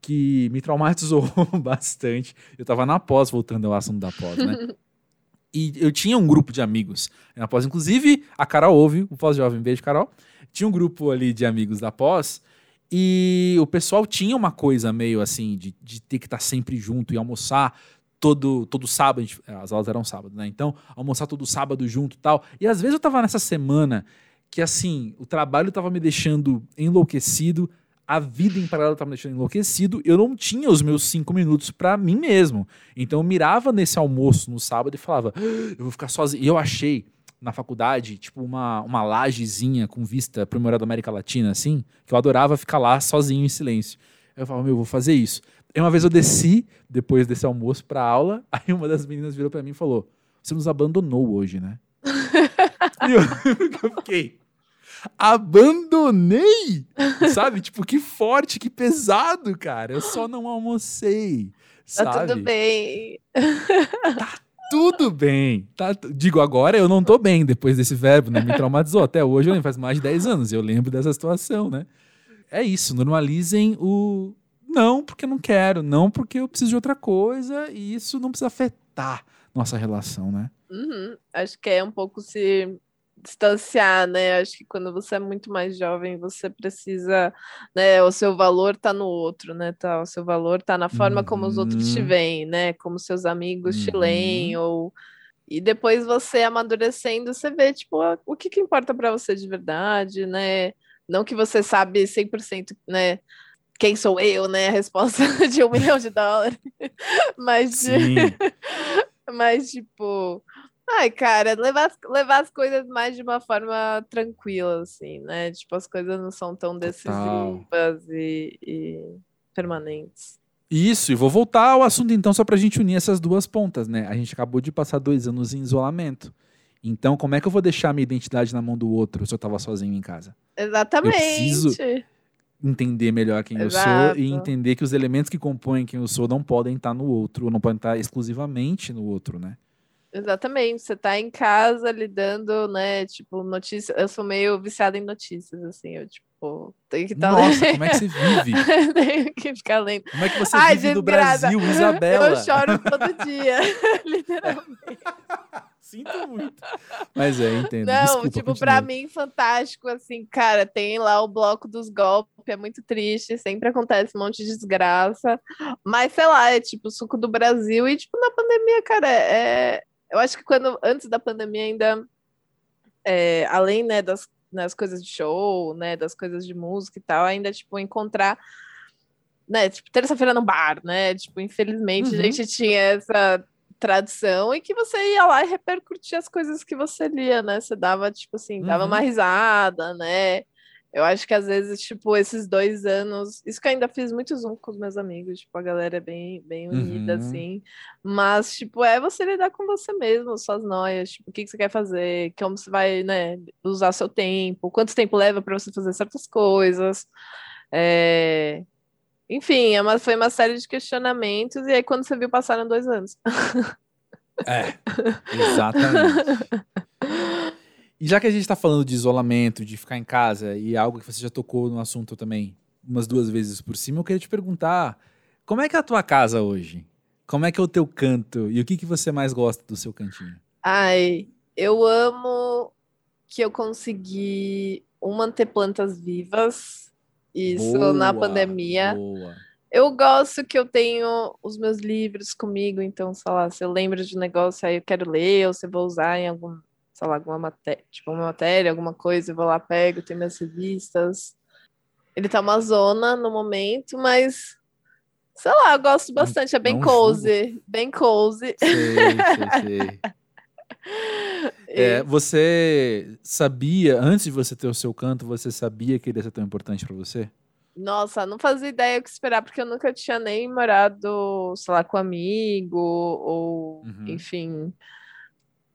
que me traumatizou bastante. Eu tava na pós, voltando ao assunto da pós, né? e eu tinha um grupo de amigos na pós, inclusive a Carol ouve, o pós-jovem, beijo, Carol. Tinha um grupo ali de amigos da pós e o pessoal tinha uma coisa meio assim, de, de ter que estar sempre junto e almoçar todo, todo sábado. As aulas eram sábado, né? Então, almoçar todo sábado junto e tal. E às vezes eu tava nessa semana que, assim, o trabalho tava me deixando enlouquecido, a vida em paralelo tava me deixando enlouquecido, eu não tinha os meus cinco minutos para mim mesmo. Então eu mirava nesse almoço no sábado e falava, ah, eu vou ficar sozinho. E eu achei na faculdade, tipo uma, uma lajezinha com vista pro da América Latina, assim, que eu adorava ficar lá sozinho em silêncio. Eu falava, meu, eu vou fazer isso. E uma vez eu desci, depois desse almoço, pra aula, aí uma das meninas virou para mim e falou: Você nos abandonou hoje, né? e eu, eu fiquei. Abandonei? Sabe? Tipo, que forte, que pesado, cara. Eu só não almocei. Sabe? Tá tudo bem. Tá tudo bem. Tá, digo, agora eu não tô bem depois desse verbo, né? Me traumatizou. Até hoje, eu faz mais de 10 anos, eu lembro dessa situação, né? É isso, normalizem o não porque não quero, não porque eu preciso de outra coisa, e isso não precisa afetar nossa relação, né? Uhum. Acho que é um pouco se distanciar, né? Acho que quando você é muito mais jovem, você precisa, né? O seu valor tá no outro, né? Tá, o seu valor tá na forma uhum. como os outros te uhum. veem, né? Como seus amigos uhum. te leem, ou e depois você amadurecendo, você vê, tipo, o que, que importa para você de verdade, né? Não que você sabe 100%, né? Quem sou eu, né? A resposta de um milhão de dólares. Mas, mas tipo, Ai, cara, levar, levar as coisas mais de uma forma tranquila, assim, né? Tipo, as coisas não são tão decisivas e, e, permanentes. Isso, e vou voltar ao assunto então, só pra gente unir essas duas pontas, né? A gente acabou de passar dois anos em isolamento. Então, como é que eu vou deixar minha identidade na mão do outro se eu tava sozinho em casa? Exatamente. Eu preciso entender melhor quem Exato. eu sou e entender que os elementos que compõem quem eu sou não podem estar no outro, ou não podem estar exclusivamente no outro, né? Exatamente, você tá em casa lidando, né? Tipo, notícias. Eu sou meio viciada em notícias, assim, eu, tipo, tenho que estar tá Nossa, lendo. como é que você vive? tenho que ficar lendo. Como é que você Ai, vive no Brasil, Isabela? Eu choro todo dia, literalmente. Sinto muito. Mas é, entendo. Não, Desculpa, tipo, continua. pra mim, fantástico, assim, cara, tem lá o bloco dos golpes, é muito triste, sempre acontece um monte de desgraça, mas sei lá, é tipo o suco do Brasil e, tipo, na pandemia, cara, é... eu acho que quando, antes da pandemia ainda, é, além, né, das, das coisas de show, né, das coisas de música e tal, ainda, tipo, encontrar né, tipo, terça-feira no bar, né? Tipo, infelizmente Uhum. a gente tinha essa tradição e que você ia lá e repercutia as coisas que você lia, né? Você dava, tipo assim, dava Uhum. uma risada, né? Eu acho que às vezes, tipo, esses dois anos, isso que eu ainda fiz muito zoom com os meus amigos, tipo, a galera é bem, bem unida, Uhum. assim, mas, tipo, é você lidar com você mesmo, suas noias, tipo, o que, que você quer fazer, como você vai, né, usar seu tempo, quanto tempo leva para você fazer certas coisas, é... Enfim, é uma, foi uma série de questionamentos, e aí quando você viu, passaram dois anos. É, exatamente. E já que a gente tá falando de isolamento, de ficar em casa, e é algo que você já tocou no assunto também umas duas vezes por cima, eu queria te perguntar, como é que é a tua casa hoje? Como é que é o teu canto? E o que, que você mais gosta do seu cantinho? Ai, eu amo que eu consegui um, manter plantas vivas, isso na Boa, pandemia. Boa. Eu gosto que eu tenho os meus livros comigo, então, sei lá, se eu lembro de um negócio, aí eu quero ler, ou se eu vou usar em algum, sei lá, alguma matéria, tipo uma matéria, alguma coisa, eu vou lá, pego, tenho minhas revistas. Ele tá uma zona no momento, mas sei lá, eu gosto bastante, é bem não cozy, bem cozy. Sei, sei, sei. É, você sabia, antes de você ter o seu canto, você sabia que ele ia ser tão importante pra você? Nossa, não fazia ideia o que esperar, porque eu nunca tinha nem morado, sei lá, com amigo, ou, Uhum. enfim.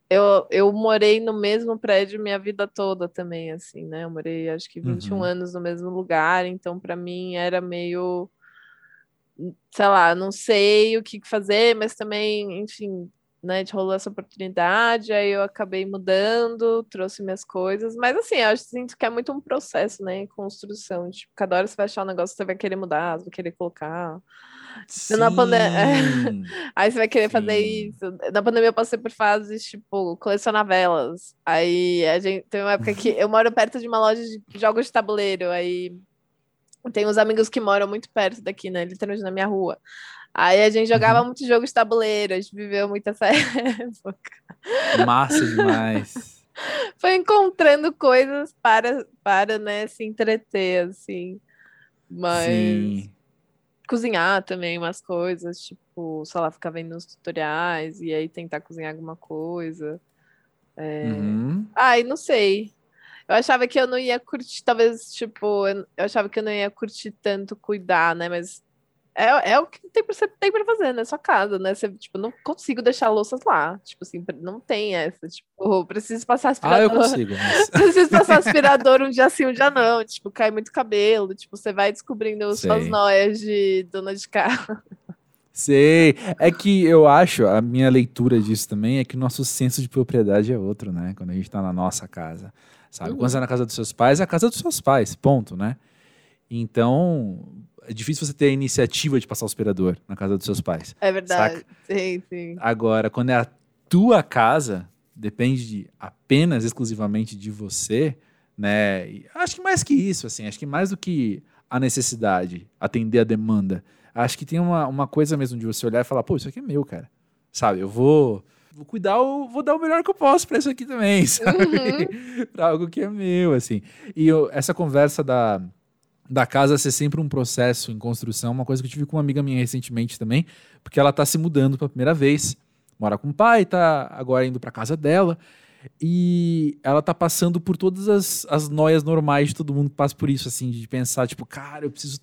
Eu, eu morei no mesmo prédio minha vida toda também, assim, né? Eu morei, acho que 21 Uhum. anos no mesmo lugar, então para mim era meio, sei lá, não sei o que fazer, mas também, enfim, né, de rolou essa oportunidade, aí eu acabei mudando, trouxe minhas coisas, mas assim, eu acho, sinto que é muito um processo, né, construção, tipo, cada hora você vai achar um negócio você vai querer mudar, você vai querer colocar, Na pande- Sim. aí você vai querer fazer Sim. isso. Na pandemia eu passei por fases, tipo, colecionar velas, aí a gente, tem uma época que eu moro perto de uma loja de jogos de tabuleiro, aí tem uns amigos que moram muito perto daqui, né, literalmente na minha rua, Aí a gente jogava Uhum. muito jogo de tabuleiro, a gente viveu muito essa época. Massa demais. Foi encontrando coisas para, para né, se entreter, assim. Mas Sim. cozinhar também umas coisas, tipo, sei lá, ficar vendo uns tutoriais e aí tentar cozinhar alguma coisa. Uhum. Ai, não sei. Eu achava que eu não ia curtir, talvez, tipo, eu eu achava que eu não ia curtir tanto cuidar, né? Mas é, é o que tem você tem pra fazer, né? Sua casa, né? Você, tipo, não consigo deixar louças lá. Tipo assim, não tem essa. Tipo, preciso passar Ah, eu aspirador. consigo. Mas... Preciso passar aspirador um dia sim, um dia não. Tipo, cai muito cabelo. Tipo, você vai descobrindo suas Sei. noias de dona de casa. Sei. É que eu acho, a minha leitura disso também é que o nosso senso de propriedade é outro, né? Quando a gente tá na nossa casa. Sabe? Uhum. Quando você é na casa dos seus pais, é a casa dos seus pais, ponto, né? Então, é difícil você ter a iniciativa de passar o aspirador na casa dos seus pais. É verdade. Sim, sim. Agora, quando é a tua casa, depende de apenas exclusivamente de você, né? E acho que mais que isso, assim, acho que mais do que a necessidade, atender a demanda, acho que tem uma, uma coisa mesmo de você olhar e falar, pô, isso aqui é meu, cara. Sabe, eu vou, vou cuidar, vou dar o melhor que eu posso pra isso aqui também, sabe? pra algo que é meu, assim. E eu- essa conversa da, da casa ser sempre um processo em construção, uma coisa que eu tive com uma amiga minha recentemente também, porque ela tá se mudando pela primeira vez, mora com o pai, tá agora indo pra casa dela, e ela tá passando por todas as, as noias normais de todo mundo que passa por isso, assim, de pensar, tipo, cara, eu preciso.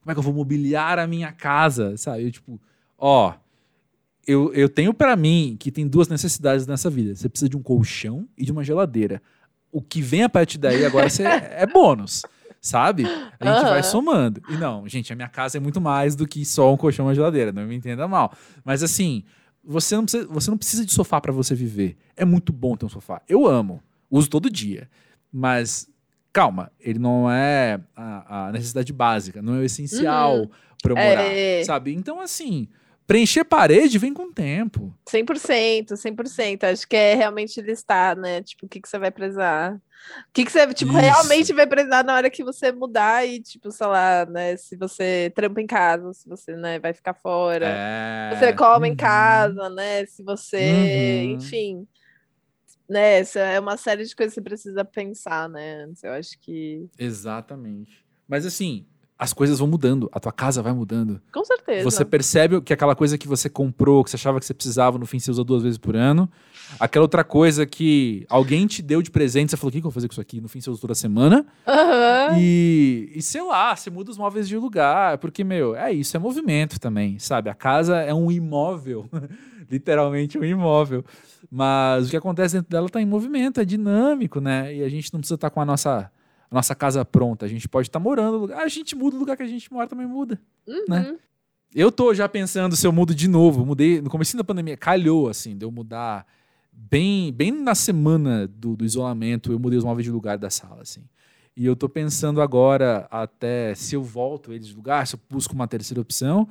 Como é que eu vou mobiliar a minha casa? Sabe? Eu, tipo, ó. Eu, eu tenho pra mim que tem duas necessidades nessa vida. Você precisa de um colchão e de uma geladeira. O que vem a partir daí agora é bônus, sabe? A gente vai Aham. somando. E não, gente, a minha casa é muito mais do que só um colchão e uma geladeira, não me entenda mal. Mas assim, você não precisa, você não precisa de sofá pra você viver. É muito bom ter um sofá. Eu amo, uso todo dia. Mas calma, ele não é a, a necessidade básica, não é o essencial Uhum. pra eu morar, É. sabe? Então assim, Preencher parede vem com o tempo. 100%, 100%. Acho que é realmente listar, né? Tipo, o que, que você vai precisar. O que, que você, tipo, Isso. realmente vai precisar na hora que você mudar e, tipo, sei lá, né? Se você trampa em casa, se você, né, vai ficar fora. É. Você come em Uhum. casa, né? Se você, Uhum. enfim, né? Essa é uma série de coisas que você precisa pensar, né? Eu acho que, Exatamente. Mas assim, as coisas vão mudando, a tua casa vai mudando. com certeza. Você percebe que aquela coisa que você comprou, que você achava que você precisava, no fim você usa duas vezes por ano. Aquela outra coisa que alguém te deu de presente, você falou: o que que eu vou fazer com isso aqui? No fim você usa toda semana. Aham. E, e sei lá, você muda os móveis de lugar. Porque, meu, é isso, é movimento também, sabe? A casa é um imóvel. Literalmente um imóvel. Mas o que acontece dentro dela tá em movimento, é dinâmico, né? E a gente não precisa estar com a nossa, a nossa casa pronta. A gente pode estar morando no lugar. A gente muda o lugar que a gente mora, também muda. Uhum. né? Eu tô já pensando se eu mudo de novo. Mudei no começo da pandemia, calhou assim, de eu mudar bem, bem na semana do, do isolamento, eu mudei os móveis de lugar da sala, assim. E eu tô pensando agora até se eu volto eles de lugar, se eu busco uma terceira opção.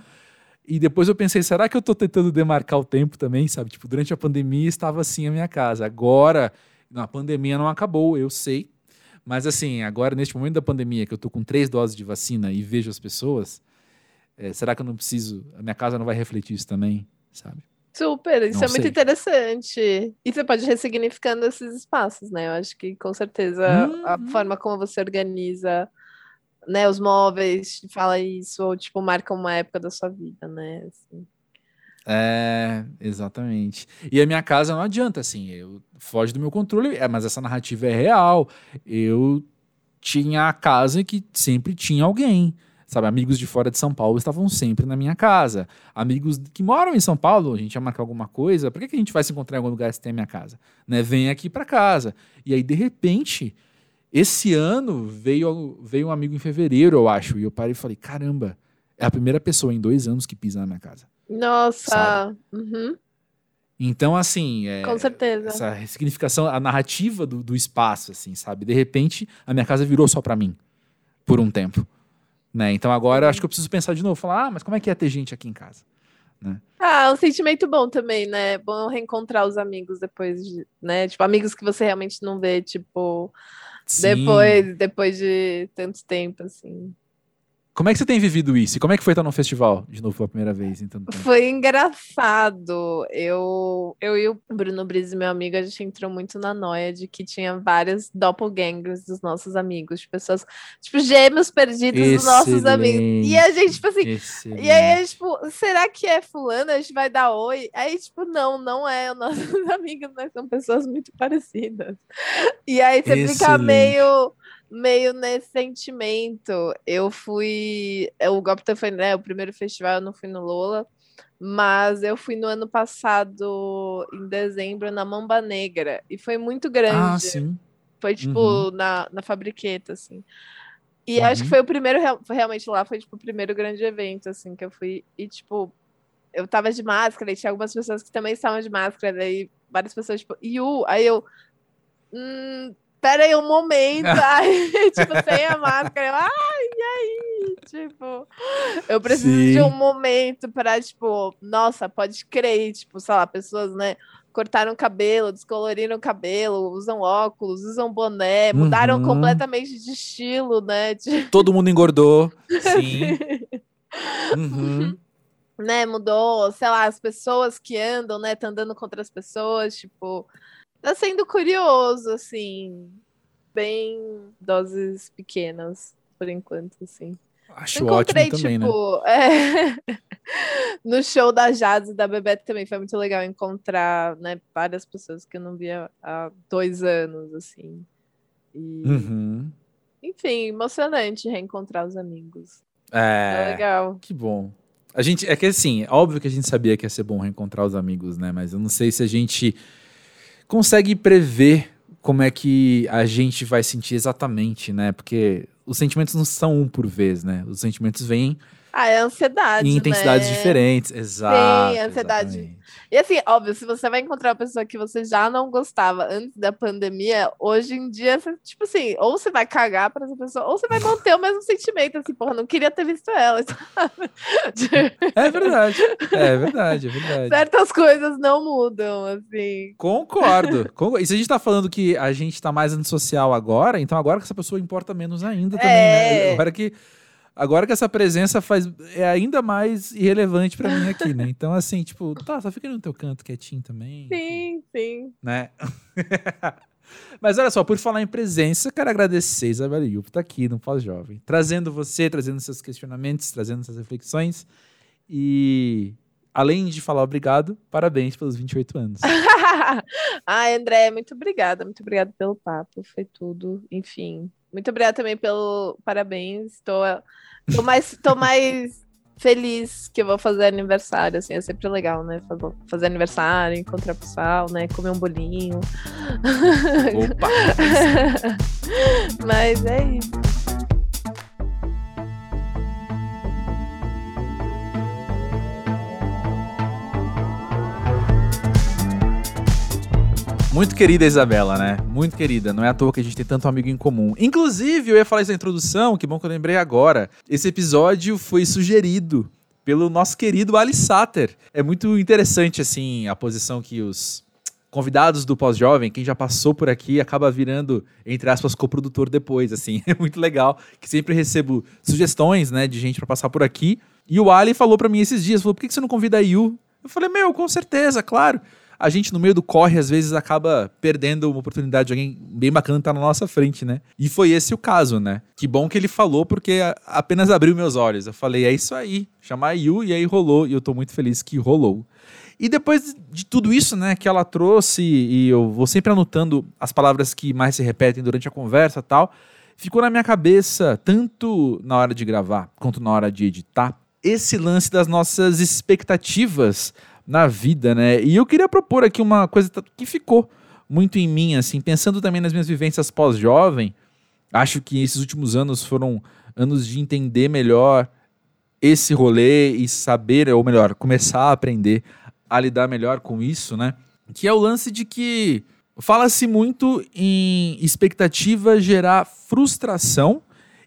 E depois eu pensei, será que eu tô tentando demarcar o tempo também, sabe? Tipo, durante a pandemia estava assim a minha casa. Agora, não, a pandemia não acabou, eu sei. Mas assim, agora neste momento da pandemia, que eu tô com três doses de vacina e vejo as pessoas, é, será que eu não preciso? A minha casa não vai refletir isso também, sabe? Super, isso Não é muito sei. interessante. E você pode ir ressignificando esses espaços, né? Eu acho que com certeza a Uhum. forma como você organiza, né, os móveis fala isso, ou tipo, marca uma época da sua vida, né? Assim. É, exatamente. E a minha casa não adianta, assim, eu foge do meu controle, é, mas essa narrativa é real. Eu tinha a casa que sempre tinha alguém. Sabe, amigos de fora de São Paulo estavam sempre na minha casa. Amigos que moram em São Paulo, a gente ia marcar alguma coisa, por que, que a gente vai se encontrar em algum lugar se tem a minha casa? Né? Vem aqui para casa. E aí, de repente, esse ano veio, veio um amigo em fevereiro, eu acho, e eu parei e falei: caramba, é a primeira pessoa em dois anos que pisa na minha casa. Nossa, uhum, Então, assim, é, com certeza. essa ressignificação, a narrativa do, do espaço, assim, sabe? De repente, a minha casa virou só pra mim, por um tempo. Né? Então agora acho que eu preciso pensar de novo, falar, ah, mas como é que é ter gente aqui em casa? Ah, um sentimento bom também, né? Bom reencontrar os amigos depois de, né? Tipo, amigos que você realmente não vê, tipo, Sim. depois, depois de tanto tempo, assim. Como é que você tem vivido isso? E como é que foi estar no festival de novo pela primeira vez? Então, Foi engraçado. Eu, eu e o Bruno Brise, meu amigo, a gente entrou muito na noia de que tinha vários doppelgangers dos nossos amigos, de pessoas, tipo, gêmeos perdidos dos nossos amigos. E a gente, tipo assim, Excelente. e aí, tipo, será que é fulano? A gente vai dar oi? Aí, tipo, não, não é. Os nossos amigos, nós são pessoas muito parecidas. E aí você fica Excelente. meio, meio nesse sentimento. Eu fui. O Gopta foi, né? O primeiro festival, eu não fui no Lola. Mas eu fui no ano passado, em dezembro, na Mamba Negra. E foi muito grande. Ah, sim. Foi, tipo, Uhum. na, na fabriqueta, assim. E acho que Uhum. foi o primeiro, realmente lá, foi, tipo, o primeiro grande evento, assim, que eu fui. E, tipo, eu tava de máscara e tinha algumas pessoas que também estavam de máscara, daí várias pessoas, tipo, Yu, aí eu. Hum, pera aí um momento. aí, tipo, sem a máscara, eu, ai, e aí? Tipo, eu preciso de Sim. um momento para, tipo, nossa, pode crer, tipo, sei lá, pessoas, né? cortaram o cabelo, descoloriram o cabelo, usam óculos, usam boné, mudaram Uhum. completamente de estilo, né? De- Todo mundo engordou. Sim. Uhum. né, mudou, sei lá, as pessoas que andam, né, tá andando contra as pessoas, tipo, tá sendo curioso, assim, bem doses pequenas, por enquanto, assim. Acho Encontrei, ótimo também, né? tipo, é, no show da Jazz e da Bebete também foi muito legal encontrar, né, várias pessoas que eu não via há dois anos, assim. E, Uhum. enfim, emocionante reencontrar os amigos. É É. legal. Que bom. A gente, é que assim, óbvio que a gente sabia que ia ser bom reencontrar os amigos, né? Mas eu não sei se a gente consegue prever como é que a gente vai sentir exatamente, né? Porque os sentimentos não são um por vez, né? Os sentimentos vêm Ah, é ansiedade. Em intensidades né? diferentes. Exato. Sim, ansiedade. exatamente. E assim, óbvio, se você vai encontrar uma pessoa que você já não gostava antes da pandemia, hoje em dia, você, tipo assim, ou você vai cagar pra essa pessoa, ou você vai manter o mesmo sentimento, assim, porra, não queria ter visto ela, sabe? É verdade. É verdade, é verdade. Certas coisas não mudam, assim. Concordo. E se a gente tá falando que a gente tá mais antissocial agora, então agora que essa pessoa importa menos ainda também, né? É. Agora que, agora que essa presença faz, é ainda mais irrelevante pra mim aqui, né? Então, assim, tipo, tá, só fica no teu canto quietinho também. Sim, sim. Né? Mas olha só, por falar em presença, quero agradecer Isabela Yup, tá aqui no Pós-Jovem, trazendo você, trazendo seus questionamentos, trazendo suas reflexões e além de falar obrigado, parabéns pelos 28 anos. Ai, André, muito obrigada, muito obrigada pelo papo, foi tudo, enfim. Muito obrigada também pelo parabéns. Tô, tô mais, tô mais feliz que eu vou fazer aniversário, assim, é sempre legal, né? Fazer- aniversário, encontrar pessoal, né? Comer um bolinho. Opa! Mas é isso. Muito querida Isabela, né? Muito querida. Não é à toa que a gente tem tanto amigo em comum. Inclusive, eu ia falar isso na introdução, que bom que eu lembrei agora. Esse episódio foi sugerido pelo nosso querido Ali Satter. É muito interessante, assim, a posição que os convidados do Pós-Jovem, quem já passou por aqui, acaba virando, entre aspas, coprodutor depois, assim. É muito legal, que sempre recebo sugestões, né, de gente pra passar por aqui. E o Ali falou pra mim esses dias, falou, por que você não convida a Yu? Eu falei, meu, com certeza, claro a gente no meio do corre às vezes acaba perdendo uma oportunidade de alguém bem bacana estar na nossa frente, né? E foi esse o caso, né? Que bom que ele falou porque apenas abriu meus olhos. Eu falei, é isso aí, chamar a Yu e aí rolou e eu tô muito feliz que rolou. E depois de tudo isso, né, que ela trouxe e eu vou sempre anotando as palavras que mais se repetem durante a conversa, tal, ficou na minha cabeça tanto na hora de gravar quanto na hora de editar esse lance das nossas expectativas na vida, né? E eu queria propor aqui uma coisa que ficou muito em mim, assim, pensando também nas minhas vivências pós-jovem. Acho que esses últimos anos foram anos de entender melhor esse rolê e saber, ou melhor, começar a aprender a lidar melhor com isso, né? Que é o lance de que fala-se muito em expectativa gerar frustração,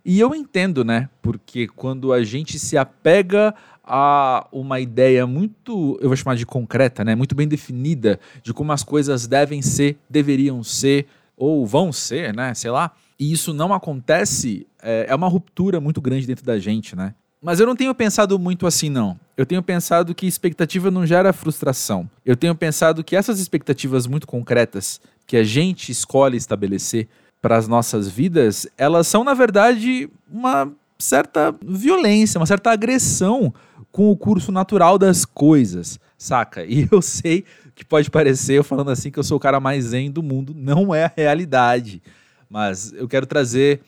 e eu entendo, né? Porque quando a gente se apega a uma ideia muito, eu vou chamar de concreta, né? Muito bem definida de como as coisas devem ser, deveriam ser ou vão ser, né? Sei lá. E isso não acontece, é, é uma ruptura muito grande dentro da gente, né? Mas eu não tenho pensado muito assim, não. Eu tenho pensado que expectativa não gera frustração. Eu tenho pensado que essas expectativas muito concretas que a gente escolhe estabelecer para as nossas vidas, elas são, na verdade, uma certa violência, uma certa agressão com o curso natural das coisas, saca? E eu sei que pode parecer, eu falando assim, que eu sou o cara mais zen do mundo, não é a realidade. Mas eu quero trazer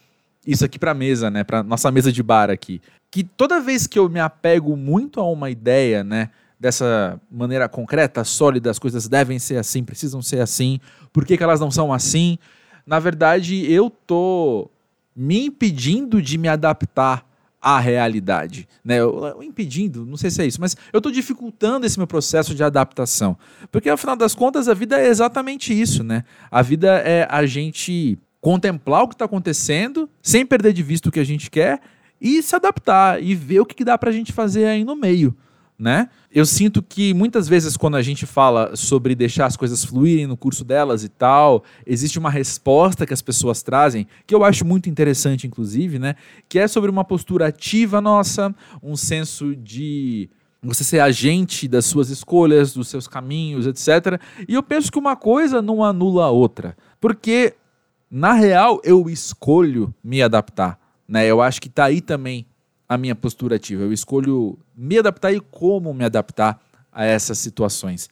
isso aqui pra mesa, né? Pra nossa mesa de bar aqui. Que toda vez que eu me apego muito a uma ideia, né? Dessa maneira concreta, sólida, as coisas devem ser assim, precisam ser assim, por que, que elas não são assim? Na verdade, eu tô me impedindo de me adaptar à realidade, né? Eu, impedindo, não sei se é isso, mas eu estou dificultando esse meu processo de adaptação, porque afinal das contas a vida é exatamente isso, né? A vida é a gente contemplar o que está acontecendo, sem perder de vista o que a gente quer e se adaptar e ver o que, que dá para a gente fazer aí no meio. Né? Eu sinto que muitas vezes quando a gente fala sobre deixar as coisas fluírem no curso delas e tal, existe uma resposta que as pessoas trazem, que eu acho muito interessante inclusive, né, que é sobre uma postura ativa nossa, um senso de você ser agente das suas escolhas, dos seus caminhos, etc. E eu penso que uma coisa não anula a outra, porque na real eu escolho me adaptar, né? Eu acho que tá aí também a minha postura ativa. Eu escolho me adaptar e como me adaptar a essas situações.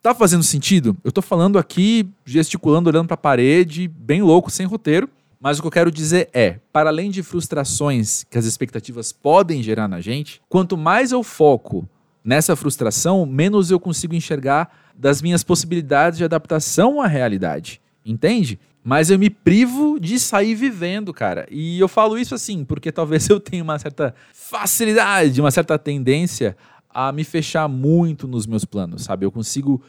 Tá fazendo sentido? Eu tô falando aqui, gesticulando, olhando para a parede, bem louco, sem roteiro. Mas o que eu quero dizer é, para além de frustrações que as expectativas podem gerar na gente, quanto mais eu foco nessa frustração, menos eu consigo enxergar das minhas possibilidades de adaptação à realidade. Entende? Mas eu me privo de sair vivendo, cara. E eu falo isso assim, porque talvez eu tenha uma certa facilidade, uma certa tendência a me fechar muito nos meus planos, sabe? Eu consigo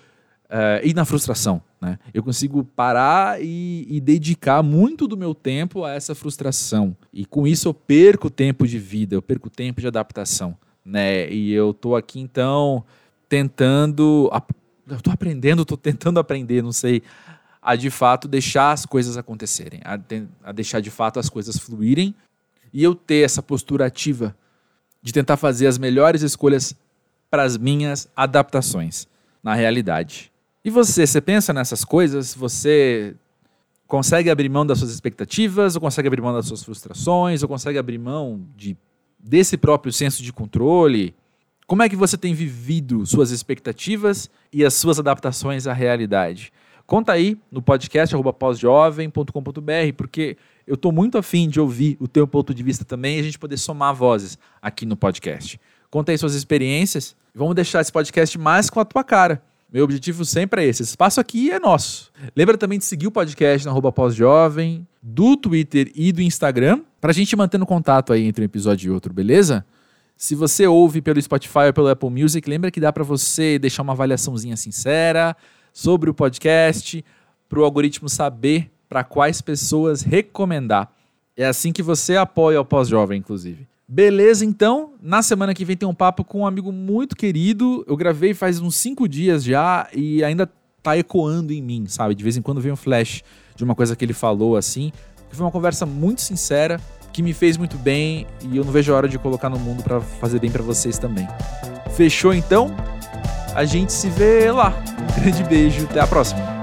uh, ir na frustração, né? Eu consigo parar e, e, dedicar muito do meu tempo a essa frustração. E com isso eu perco tempo de vida, eu perco tempo de adaptação, né? E eu tô aqui então tentando, eu tô aprendendo, tô tentando aprender, não sei, a de fato deixar as coisas acontecerem, a, a deixar de fato as coisas fluírem e eu ter essa postura ativa de tentar fazer as melhores escolhas para as minhas adaptações na realidade. E você, você pensa nessas coisas? Você consegue abrir mão das suas expectativas, ou consegue abrir mão das suas frustrações, ou consegue abrir mão de, desse próprio senso de controle? Como é que você tem vivido suas expectativas e as suas adaptações à realidade? Conta aí no podcast pós-jovem.com.br, porque eu estou muito afim de ouvir o teu ponto de vista também e a gente poder somar vozes aqui no podcast. Conta aí suas experiências vamos deixar esse podcast mais com a tua cara. Meu objetivo sempre é esse. Esse espaço aqui é nosso. Lembra também de seguir o podcast na pós-jovem, do Twitter e do Instagram, para a gente manter no contato aí entre um episódio e outro, beleza? Se você ouve pelo Spotify ou pelo Apple Music, lembra que dá para você deixar uma avaliaçãozinha sincera sobre o podcast, para o algoritmo saber para quais pessoas recomendar. É assim que você apoia o Pós-Jovem, inclusive. Beleza, então. Na semana que vem tem um papo com um amigo muito querido. Eu gravei faz uns cinco dias já e ainda tá ecoando em mim, sabe? De vez em quando vem um flash de uma coisa que ele falou assim. Foi uma conversa muito sincera que me fez muito bem e eu não vejo a hora de colocar no mundo para fazer bem para vocês também. Fechou então? A gente se vê lá. Um grande beijo, até a próxima.